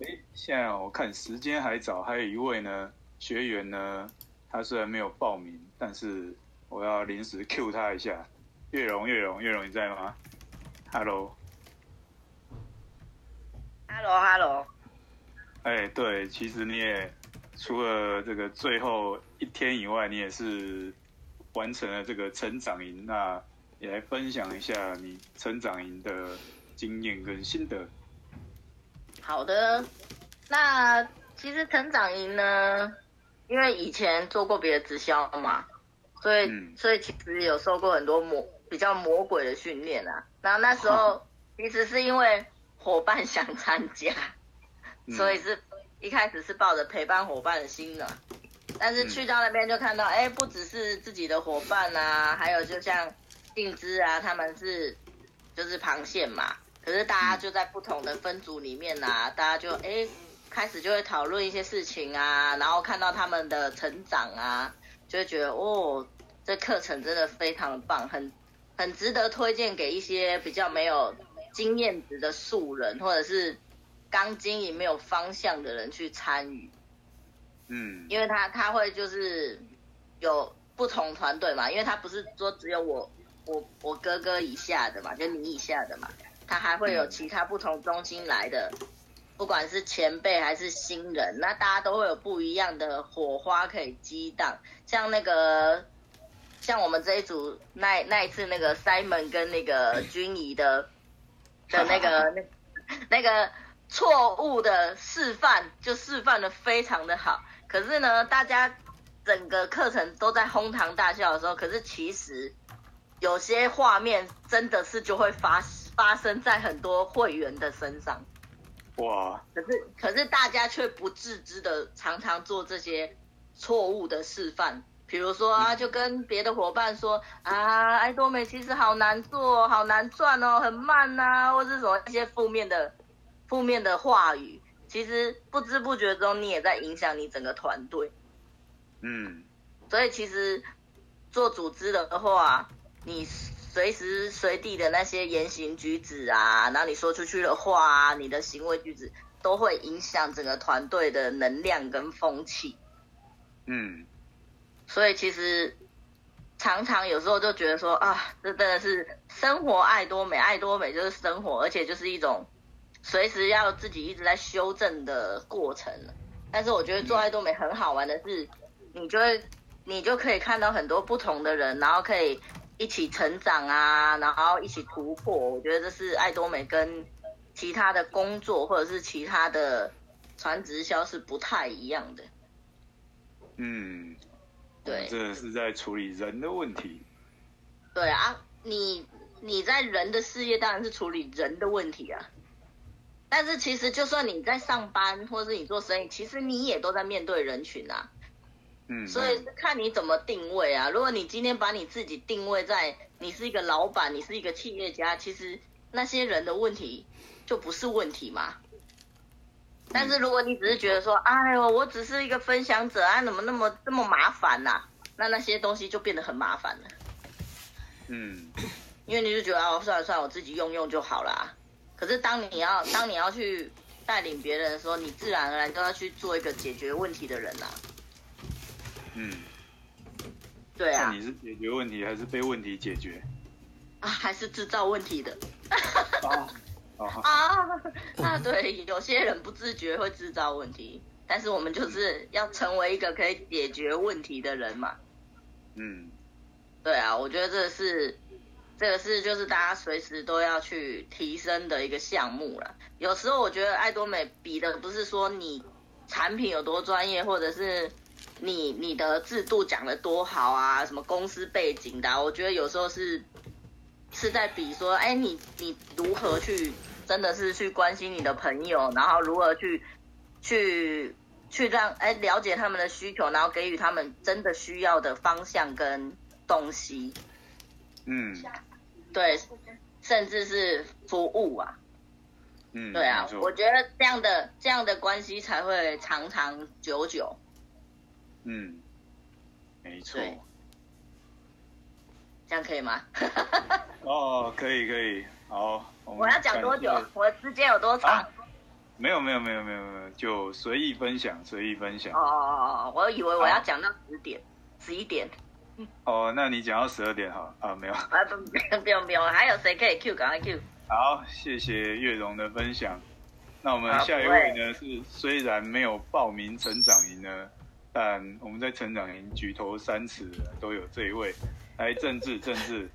哎，现在我看时间还早，还有一位呢学员呢，他虽然没有报名，但是我要临时 Q 他一下。月荣，月荣，月荣，你在吗？Hello，Hello，Hello。哎，对，其实你也。除了这个最后一天以外，你也是完成了这个成长营，那也来分享一下你成长营的经验跟心得。好的，那其实成长营呢，因为以前做过别的直销嘛，所以、嗯、所以其实有受过很多魔比较魔鬼的训练啊。然后那时候其实是因为伙伴想参加，嗯、所以是。一开始是抱着陪伴伙伴的心呢，但是去到那边就看到，哎、嗯，不只是自己的伙伴啊，还有就像定之啊，他们是就是螃蟹嘛，可是大家就在不同的分组里面啊，大家就哎开始就会讨论一些事情啊，然后看到他们的成长啊，就会觉得哦，这课程真的非常的棒，很很值得推荐给一些比较没有经验值的素人或者是。刚经营没有方向的人去参与，嗯，因为他他会就是有不同团队嘛，因为他不是说只有我我我哥哥以下的嘛，就你以下的嘛，他还会有其他不同中心来的，不管是前辈还是新人，那大家都会有不一样的火花可以激荡，像那个像我们这一组那那一次那个 Simon 跟那个君怡的的那个那那个。错误的示范就示范的非常的好，可是呢，大家整个课程都在哄堂大笑的时候，可是其实有些画面真的是就会发发生在很多会员的身上。哇！可是可是大家却不自知的常常做这些错误的示范，比如说啊，就跟别的伙伴说啊，爱多美其实好难做，好难赚哦，很慢呐、啊，或是什么一些负面的。负面的话语，其实不知不觉中你也在影响你整个团队。嗯，所以其实做组织的话，你随时随地的那些言行举止啊，然后你说出去的话啊，你的行为举止都会影响整个团队的能量跟风气。嗯，所以其实常常有时候就觉得说啊，这真的是生活爱多美，爱多美就是生活，而且就是一种。随时要自己一直在修正的过程，但是我觉得做爱多美很好玩的是，你就会你就可以看到很多不同的人，然后可以一起成长啊，然后一起突破。我觉得这是爱多美跟其他的工作或者是其他的传直销是不太一样的。嗯，对，这是在处理人的问题。对啊，你你在人的事业当然是处理人的问题啊。但是其实，就算你在上班，或者是你做生意，其实你也都在面对人群啊。嗯。所以看你怎么定位啊。如果你今天把你自己定位在你是一个老板，你是一个企业家，其实那些人的问题就不是问题嘛。但是如果你只是觉得说，哎呦，我只是一个分享者啊，怎么那么这么麻烦呐？那那些东西就变得很麻烦了。嗯。因为你就觉得哦，算了算了，我自己用用就好啦。可是当你要当你要去带领别人的时候，你自然而然都要去做一个解决问题的人啦。嗯，对啊。你是解决问题还是被问题解决？<laughs> 啊，还是制造问题的。啊啊 <laughs> 啊！对，有些人不自觉会制造问题，但是我们就是要成为一个可以解决问题的人嘛。嗯，对啊，我觉得这是这个是就是大家随时都要去提升的一个项目了。有时候我觉得爱多美比的不是说你产品有多专业，或者是你你的制度讲的多好啊，什么公司背景的，我觉得有时候是。是在比说，哎，你你如何去，真的是去关心你的朋友，然后如何去，去去让哎了解他们的需求，然后给予他们真的需要的方向跟东西。嗯，对，甚至是服务啊。嗯，对啊，我觉得这样的这样的关系才会长长久久。嗯，没错。这样可以吗？哦，可以可以，好。我，我要讲多久？我时间有多长？啊？没有没有没有没有没有，就随意分享随意分享。哦哦哦哦，我以为我要讲到十点十一点。哦，那你讲到十二点哈？啊，没有。<laughs> 啊不 <laughs> 不用不用，还有谁可以 Q？赶快 Q。好，谢谢月荣的分享。那我们下一位呢？是虽然没有报名成长营呢，但我们在成长营举头三尺都有这一位。来，政治政治，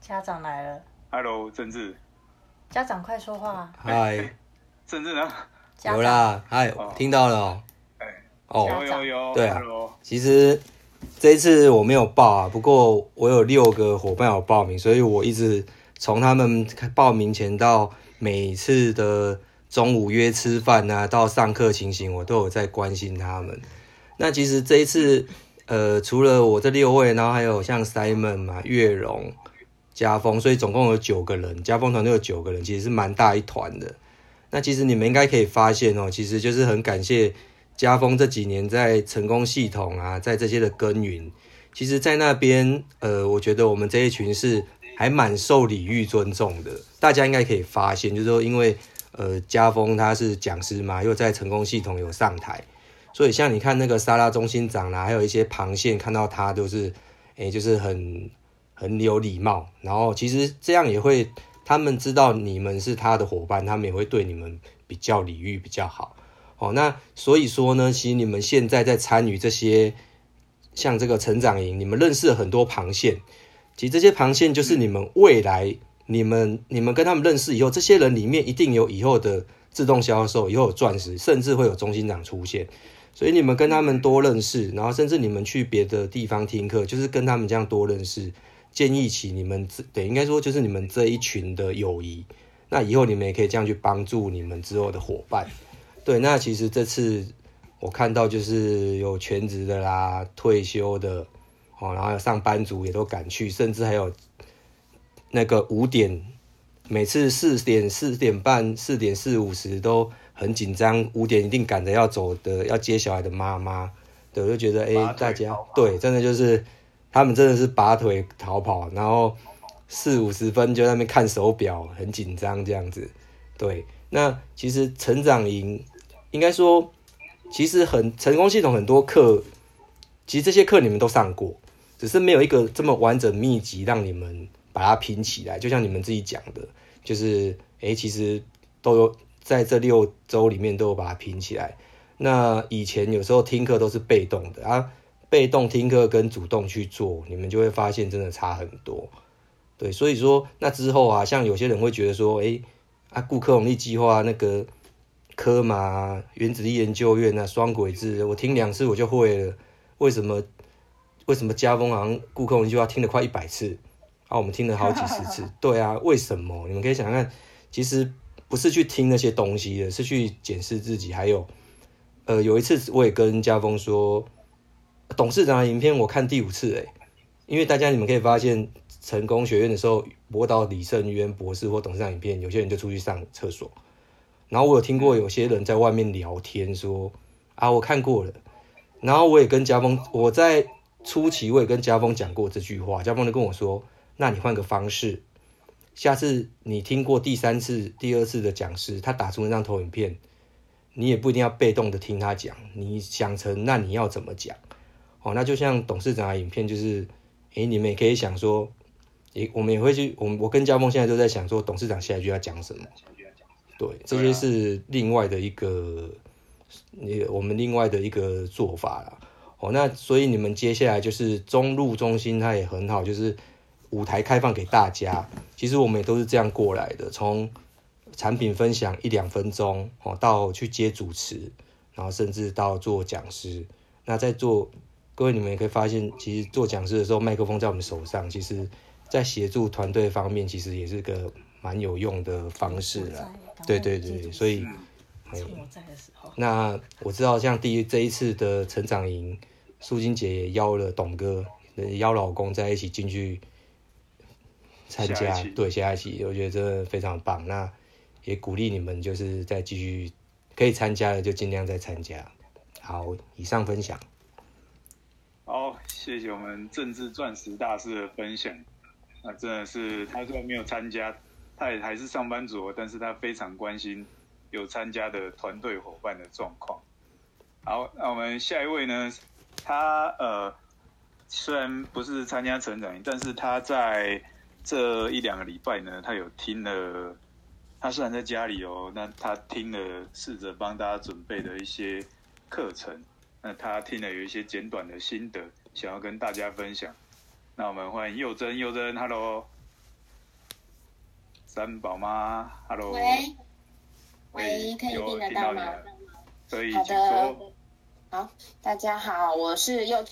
家长来了。Hello，政治，家长快说话。嗨，<laughs> 政治呢？有啦，嗨，哦、听到了、喔。哎，哦，有有有。对啊，其实这一次我没有报啊，不过我有六个伙伴有报名，所以我一直从他们报名前到每次的中午约吃饭啊，到上课情形，我都有在关心他们。那其实这一次。呃，除了我这六位，然后还有像 Simon 嘛、月荣、家峰，所以总共有九个人。家峰团队有九个人，其实是蛮大一团的。那其实你们应该可以发现哦，其实就是很感谢家峰这几年在成功系统啊，在这些的耕耘。其实，在那边，呃，我觉得我们这一群是还蛮受礼遇尊重的。大家应该可以发现，就是说，因为呃，家峰他是讲师嘛，又在成功系统有上台。所以像你看那个沙拉中心长啦，还有一些旁线，看到他都是，诶，就是很很有礼貌。然后其实这样也会，他们知道你们是他的伙伴，他们也会对你们比较礼遇比较好。哦，那所以说呢，其实你们现在在参与这些像这个成长营，你们认识了很多螃蟹。其实这些螃蟹就是你们未来，你们你们跟他们认识以后，这些人里面一定有以后的自动销售，以后有钻石，甚至会有中心长出现。所以你们跟他们多认识，然后甚至你们去别的地方听课，就是跟他们这样多认识，建立起你们对，应该说就是你们这一群的友谊。那以后你们也可以这样去帮助你们之后的伙伴。对，那其实这次我看到就是有全职的啦，退休的，哦，然后上班族也都赶去，甚至还有那个五点，每次四点、四点半、四点四五十都。很紧张，五点一定赶着要走的，要接小孩的妈妈，对，我就觉得，哎、欸，大家对，真的就是他们真的是拔腿逃跑，然后四五十分就在那边看手表，很紧张这样子。对，那其实成长营应该说，其实很成功系统很多课，其实这些课你们都上过，只是没有一个这么完整秘籍让你们把它拼起来。就像你们自己讲的，就是，哎、其实都有。在这六周里面都有把它拼起来。那以前有时候听课都是被动的啊，被动听课跟主动去做，你们就会发现真的差很多。对，所以说那之后啊，像有些人会觉得说，哎、啊，顾客红利计划那个科嘛原子力研究院啊，双轨制，我听两次我就会了。为什么？为什么家风好像顾客红利计划听了快一百次啊？我们听了好几十次。<laughs> 对啊，为什么？你们可以想想看，其实。不是去听那些东西的，是去检视自己。还有，呃，有一次我也跟家风说，董事长的影片我看第五次诶，因为大家你们可以发现，成功学院的时候播到李胜渊博士或董事长影片，有些人就出去上厕所。然后我有听过有些人在外面聊天说，啊，我看过了。然后我也跟家峰，我在初期我也跟家峰讲过这句话，家峰就跟我说，那你换个方式，下次你听过第三次、第二次的讲师，他打出那张投影片，你也不一定要被动的听他讲，你想成那你要怎么讲？哦，那就像董事长的影片，就是，诶，你们也可以想说，也我们也会去，我我跟家峰现在都在想说，董事长下一句要讲什么？对，这些是另外的一个，那个我们另外的一个做法啦。哦，那所以你们接下来就是中路中心，它也很好，就是舞台开放给大家。其实我们也都是这样过来的，从产品分享一两分钟，哦，到去接主持，然后甚至到做讲师。那在做。各位，你们也可以发现，其实做讲师的时候，麦克风在我们手上，其实，在协助团队方面，其实也是个蛮有用的方式啦。对对对，所以，嗯，那我知道，像第一这一次的成长营，苏金姐也邀了董哥，邀老公在一起进去参加，对，下一期，我觉得真的非常棒。那也鼓励你们，就是再继续可以参加的，就尽量再参加。好，以上分享。好，谢谢我们政治钻石大师的分享。那真的是他虽然没有参加，他也还是上班族，但是他非常关心有参加的团队伙伴的状况。好，那我们下一位呢？他呃，虽然不是参加成长营，但是他在这一两个礼拜呢，他有听了。他虽然在家里哦，那他听了，试着帮大家准备的一些课程。那他听了有一些简短的心得，想要跟大家分享。那我们欢迎佑真，佑真，Hello，三宝妈，Hello，喂，喂，可以听得到吗？可以，好的，好，大家好，我是幼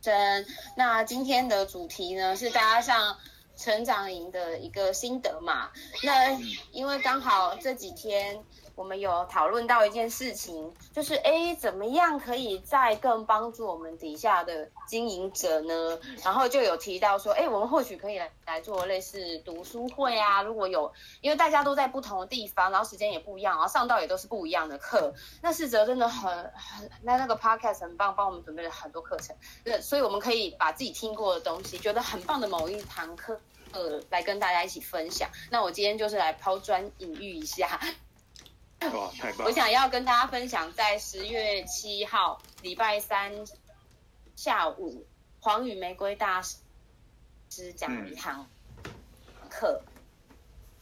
真。那今天的主题呢，是大家上成长营的一个心得嘛。那因为刚好这几天。我们有讨论到一件事情，就是哎，怎么样可以再更帮助我们底下的经营者呢？然后就有提到说，哎，我们或许可以来来做类似读书会啊。如果有，因为大家都在不同的地方，然后时间也不一样，然后上到也都是不一样的课。那世哲真的很很，那那个 podcast 很棒，帮我们准备了很多课程。对，所以我们可以把自己听过的东西，觉得很棒的某一堂课，呃，来跟大家一起分享。那我今天就是来抛砖引玉一下。哇，太棒！我想要跟大家分享，在十月七号礼拜三下午，黄雨玫瑰大师讲一堂课。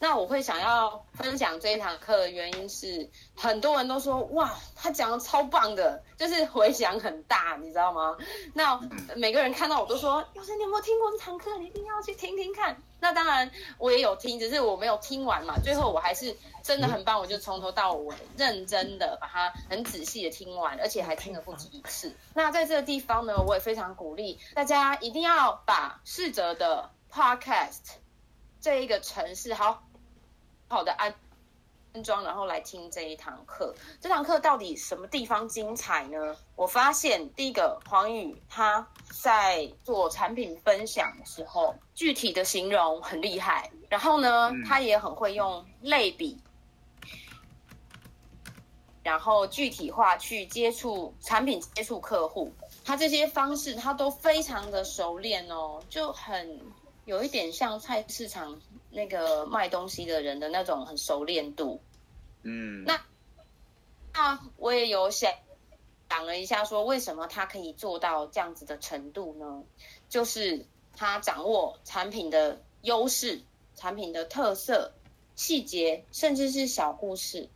那我会想要分享这一堂课的原因是，很多人都说哇，他讲的超棒的，就是回响很大，你知道吗？那每个人看到我都说，佑真，你有没有听过这堂课？你一定要去听听看。那当然我也有听，只是我没有听完嘛。最后我还是真的很棒，我就从头到尾认真的把它很仔细的听完，而且还听了不止一次。那在这个地方呢，我也非常鼓励大家一定要把世哲的 Podcast 这一个城市好。好的安装，然后来听这一堂课。这堂课到底什么地方精彩呢？我发现第一个黄宇他在做产品分享的时候，具体的形容很厉害。然后呢，他也很会用类比，然后具体化去接触产品、接触客户。他这些方式他都非常的熟练哦，就很有一点像菜市场。那个卖东西的人的那种很熟练度，嗯，那那我也有想讲了一下，说为什么他可以做到这样子的程度呢？就是他掌握产品的优势、产品的特色、细节，甚至是小故事。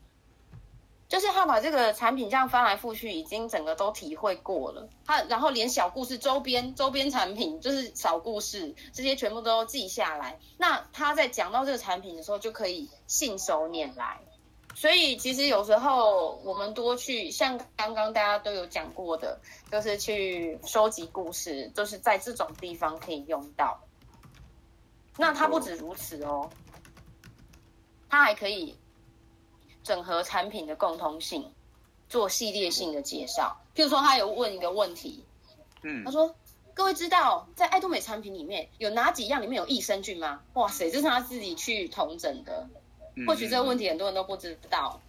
就是他把这个产品这样翻来覆去，已经整个都体会过了。他然后连小故事、周边周边产品，就是小故事，这些全部都记下来。那他在讲到这个产品的时候，就可以信手拈来。所以其实有时候我们多去，像刚刚大家都有讲过的，就是去收集故事，就是在这种地方可以用到。那他不止如此哦，他还可以。整合产品的共通性，做系列性的介绍。譬如说，他有问一个问题，嗯，他说：“各位知道，在爱多美产品里面有哪几样里面有益生菌吗？”哇塞，这是他自己去统整的。或许这个问题很多人都不知道。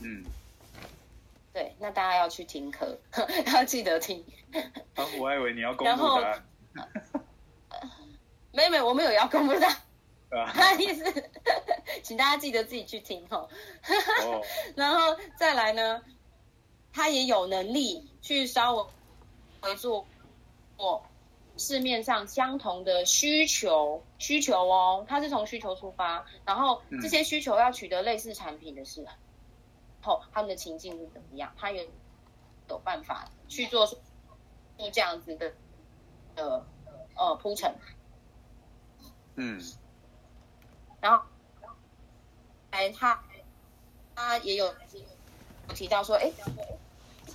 嗯，<laughs> 对，那大家要去听课，要记得听。啊，我还以为你要 <laughs> 公布答案。<laughs> 没有没有，我没有要公布他，他 <laughs> 意思，请大家记得自己去听哦。哦 <laughs> 然后再来呢，他也有能力去稍微回做过市面上相同的需求需求哦，他是从需求出发，然后这些需求要取得类似产品的时候，他们的情境是怎么样？他也有办法去做出这样子的的呃铺陈。嗯，然后，哎，他他也有提到说，哎，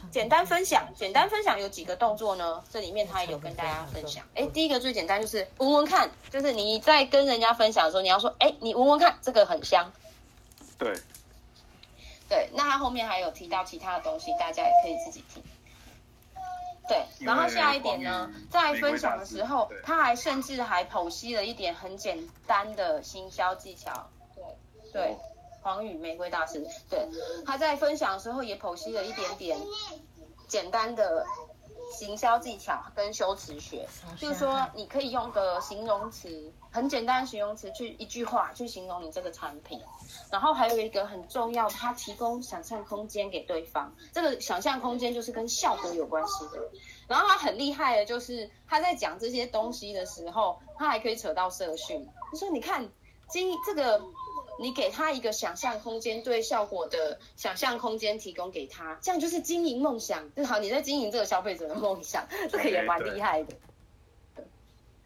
简单分享，简单分享有几个动作呢？这里面他也有跟大家分享。哎，第一个最简单就是闻闻看，就是你在跟人家分享的时候，你要说，哎，你闻闻看，这个很香。对，对，那他后面还有提到其他的东西，大家也可以自己听。对，然后下一点呢，在分享的时候，他还甚至还剖析了一点很简单的行销技巧。对，对，黄宇玫瑰大师，对，他在分享的时候也剖析了一点点简单的行销技巧跟修辞学，就是说你可以用个形容词，很简单的形容词去一句话去形容你这个产品。然后还有一个很重要，它提供想象空间给对方。这个想象空间就是跟效果有关系的。然后他很厉害的，就是他在讲这些东西的时候，他还可以扯到社训。他说：“你看，今这个，你给他一个想象空间，对效果的想象空间提供给他，这样就是经营梦想。正好，你在经营这个消费者的梦想，<laughs> 这个也蛮厉害的。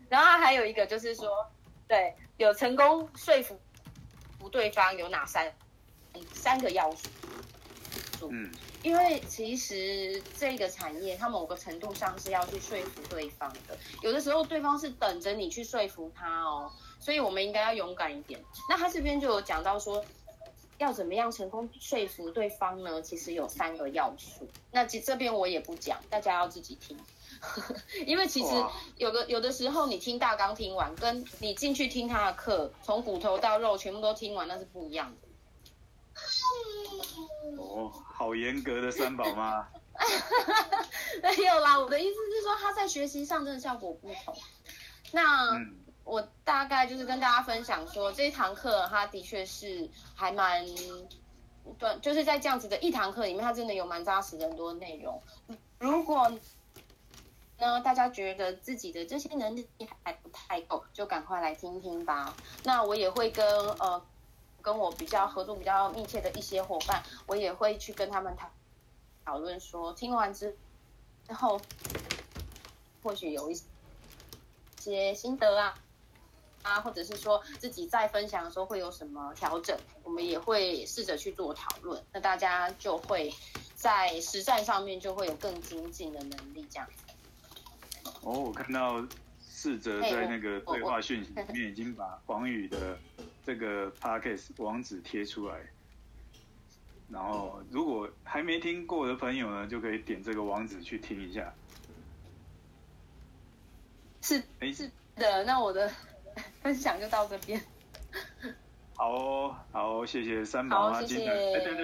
然后他还有一个就是说，对，有成功说服。”对方有哪三三个要素？嗯，因为其实这个产业，它某个程度上是要去说服对方的。有的时候，对方是等着你去说服他哦，所以我们应该要勇敢一点。那他这边就有讲到说，要怎么样成功说服对方呢？其实有三个要素。那这这边我也不讲，大家要自己听。<laughs> 因为其实有的有的时候，你听大纲听完，跟你进去听他的课，从骨头到肉全部都听完，那是不一样的。<laughs> 哦，好严格的三宝妈。<laughs> 没有啦，我的意思是说，他在学习上真的效果不同。那、嗯、我大概就是跟大家分享说，这一堂课它的确是还蛮，对，就是在这样子的一堂课里面，它真的有蛮扎实的很多内容。如果呢大家觉得自己的这些能力还不太够，就赶快来听听吧。那我也会跟呃跟我比较合作比较密切的一些伙伴，我也会去跟他们讨讨论说，听完之之后，或许有一些心得啊啊，或者是说自己在分享的时候会有什么调整，我们也会试着去做讨论。那大家就会在实战上面就会有更精进的能力，这样子。哦，我看到试着在那个对话讯息里面已经把黄宇的这个 podcast 网址贴出来，然后如果还没听过的朋友呢，就可以点这个网址去听一下。是，是的，那我的分享就到这边。好哦，好哦，谢谢三宝啊今天。哎，等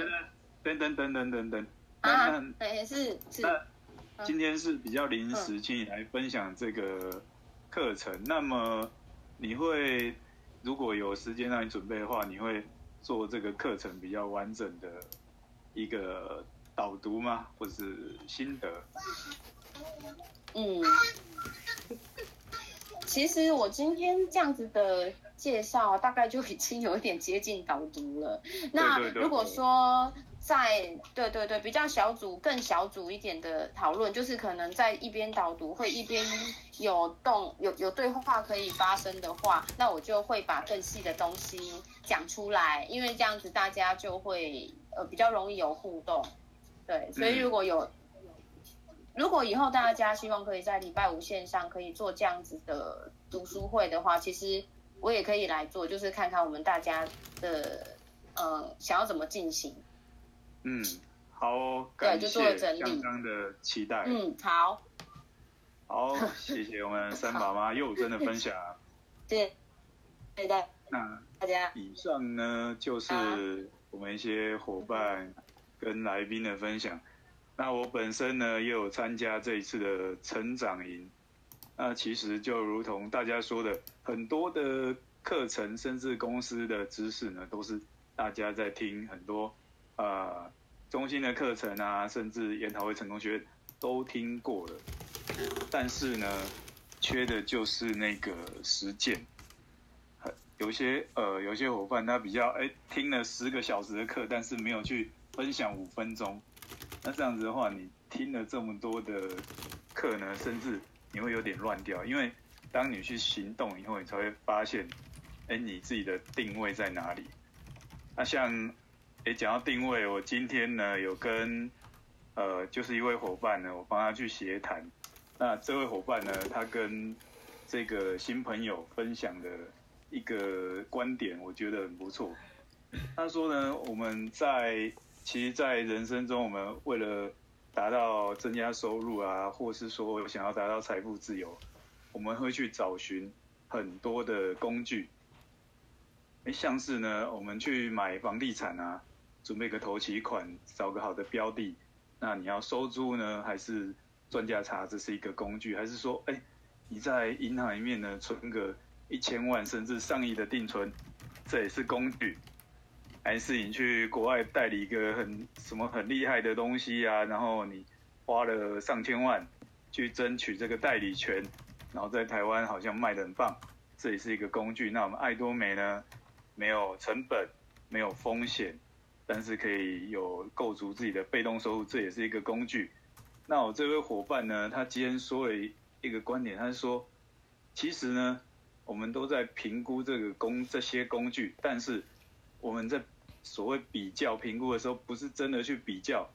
等等等等等等等。啊，对，是是。今天是比较临时，请你来分享这个课程。嗯、那么你会如果有时间让你准备的话，你会做这个课程比较完整的一个导读吗？或是心得？嗯，其实我今天这样子的介绍，大概就已经有一点接近导读了。那如果说。在对对对，比较小组更小组一点的讨论，就是可能在一边导读会一边有动有有对话可以发生的话，那我就会把更细的东西讲出来，因为这样子大家就会呃比较容易有互动。对，所以如果有如果以后大家希望可以在礼拜五线上可以做这样子的读书会的话，其实我也可以来做，就是看看我们大家的呃想要怎么进行。嗯，好，感谢刚刚的期待。嗯，好，好，谢谢我们 <laughs> 三宝妈幼真的分享。<laughs> 对，对的。那大家以上呢，就是我们一些伙伴跟来宾的分享。那我本身呢，也有参加这一次的成长营。那其实就如同大家说的，很多的课程甚至公司的知识呢，都是大家在听很多呃中心的课程啊，甚至研讨会成功学都听过了，但是呢，缺的就是那个实践。有些呃，有些伙伴他比较哎，听了十个小时的课，但是没有去分享五分钟。那这样子的话，你听了这么多的课呢，甚至你会有点乱掉。因为当你去行动以后，你才会发现，哎，你自己的定位在哪里？那像哎，讲到定位，我今天呢有跟呃，就是一位伙伴呢，我帮他去协谈。那这位伙伴呢，他跟这个新朋友分享的。一个观点，我觉得很不错。他说呢，我们在其实，在人生中，我们为了达到增加收入啊，或是说想要达到财富自由，我们会去找寻很多的工具。诶，像是呢，我们去买房地产啊，准备个头期款，找个好的标的。那你要收租呢，还是赚价差？这是一个工具，还是说，诶，你在银行里面呢，存个。一千万甚至上亿的定存，这也是工具，还是你去国外代理一个很什么很厉害的东西啊？然后你花了上千万去争取这个代理权，然后在台湾好像卖得很棒，这也是一个工具。那我们爱多美呢，没有成本，没有风险，但是可以有构筑自己的被动收入，这也是一个工具。那我这位伙伴呢，他今天说了一个观点，他是说，其实呢。我们都在评估这个工这些工具，但是我们在所谓比较评估的时候，不是真的去比较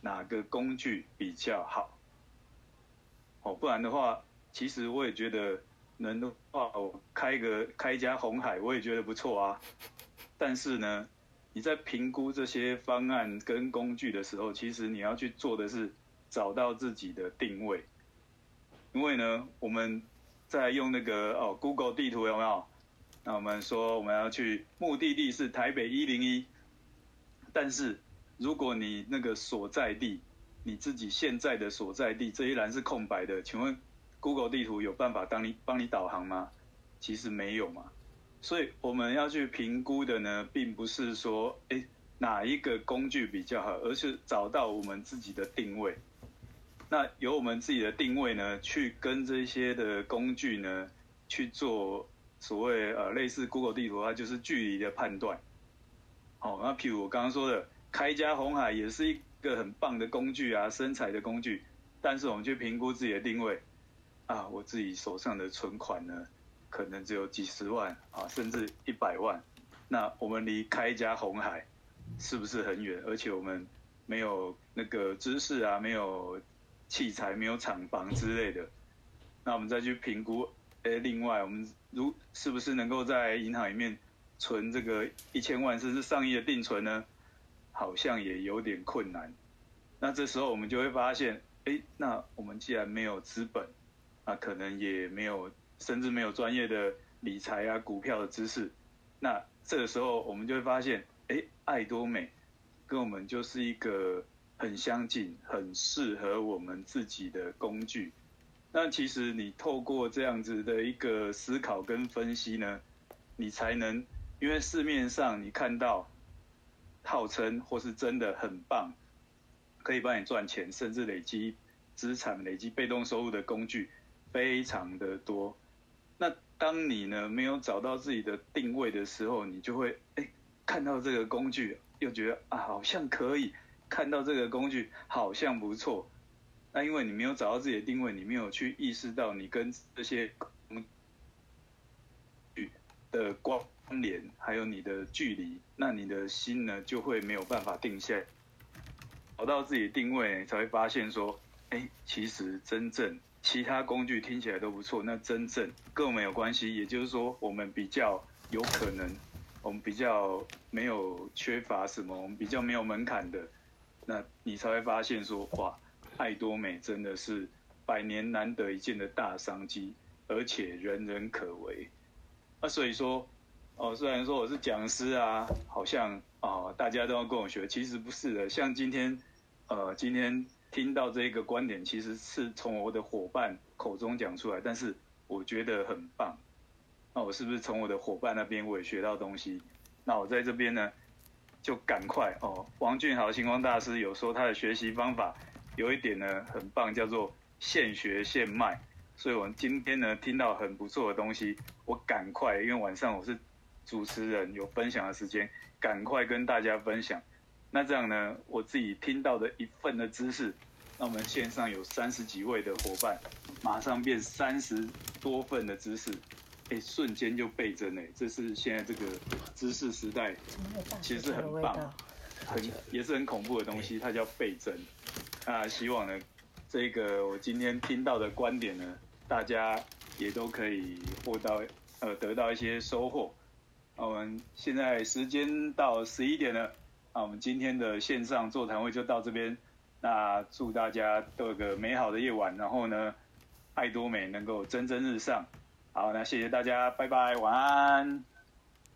哪个工具比较好。哦，不然的话，其实我也觉得能的话，我开个开一家红海，我也觉得不错啊。但是呢，你在评估这些方案跟工具的时候，其实你要去做的是找到自己的定位，因为呢，我们。在用那个哦，Google 地图有没有？那我们说我们要去目的地是台北一零一，但是如果你那个所在地，你自己现在的所在地这一栏是空白的，请问 Google 地图有办法当你帮你导航吗？其实没有嘛。所以我们要去评估的呢，并不是说诶哪一个工具比较好，而是找到我们自己的定位。那由我们自己的定位呢，去跟这些的工具呢去做所谓呃类似 Google 地图，它就是距离的判断。好，那譬如我刚刚说的，开家红海也是一个很棒的工具啊，生财的工具。但是我们去评估自己的定位，啊，我自己手上的存款呢，可能只有几十万啊，甚至一百万。那我们离开家红海是不是很远？而且我们没有那个知识啊，没有。器材没有厂房之类的，那我们再去评估。诶，另外我们如是不是能够在银行里面存这个一千万甚至上亿的定存呢？好像也有点困难。那这时候我们就会发现，诶，那我们既然没有资本，那可能也没有，甚至没有专业的理财啊、股票的知识。那这个时候我们就会发现，诶，爱多美跟我们就是一个。很相近，很适合我们自己的工具。那其实你透过这样子的一个思考跟分析呢，你才能，因为市面上你看到号称或是真的很棒，可以帮你赚钱，甚至累积资产、累积被动收入的工具非常的多。那当你呢没有找到自己的定位的时候，你就会哎看到这个工具，又觉得啊好像可以。看到这个工具好像不错，那因为你没有找到自己的定位，你没有去意识到你跟这些工具的关联，还有你的距离，那你的心呢就会没有办法定下。找到自己的定位，才会发现说，哎，其实真正其他工具听起来都不错，那真正跟我们有关系，也就是说，我们比较有可能，我们比较没有缺乏什么，我们比较没有门槛的。那你才会发现说，哇，爱多美真的是百年难得一见的大商机，而且人人可为。那所以说，哦，虽然说我是讲师啊，好像、哦、大家都要跟我学，其实不是的。像今天，呃，今天听到这个观点，其实是从我的伙伴口中讲出来，但是我觉得很棒。那我是不是从我的伙伴那边我也学到东西？那我在这边呢，就赶快哦。王俊豪星光大师有说他的学习方法有一点呢很棒，叫做现学现卖。所以我们今天呢听到很不错的东西，我赶快，因为晚上我是主持人，有分享的时间，赶快跟大家分享。那这样呢，我自己听到的一份的知识，那我们线上有三十几位的伙伴，马上变三十多份的知识，哎，瞬间就倍增哎，这是现在这个知识时代，其实是很棒，很也是很恐怖的东西，它叫倍增。那希望呢，这个我今天听到的观点呢。大家也都可以获到呃得到一些收获。那我们现在时间到十一点了，那我们今天的线上座谈会就到这边。那祝大家都有个美好的夜晚，然后呢，爱多美能够蒸蒸日上。好，那谢谢大家，拜拜，晚安。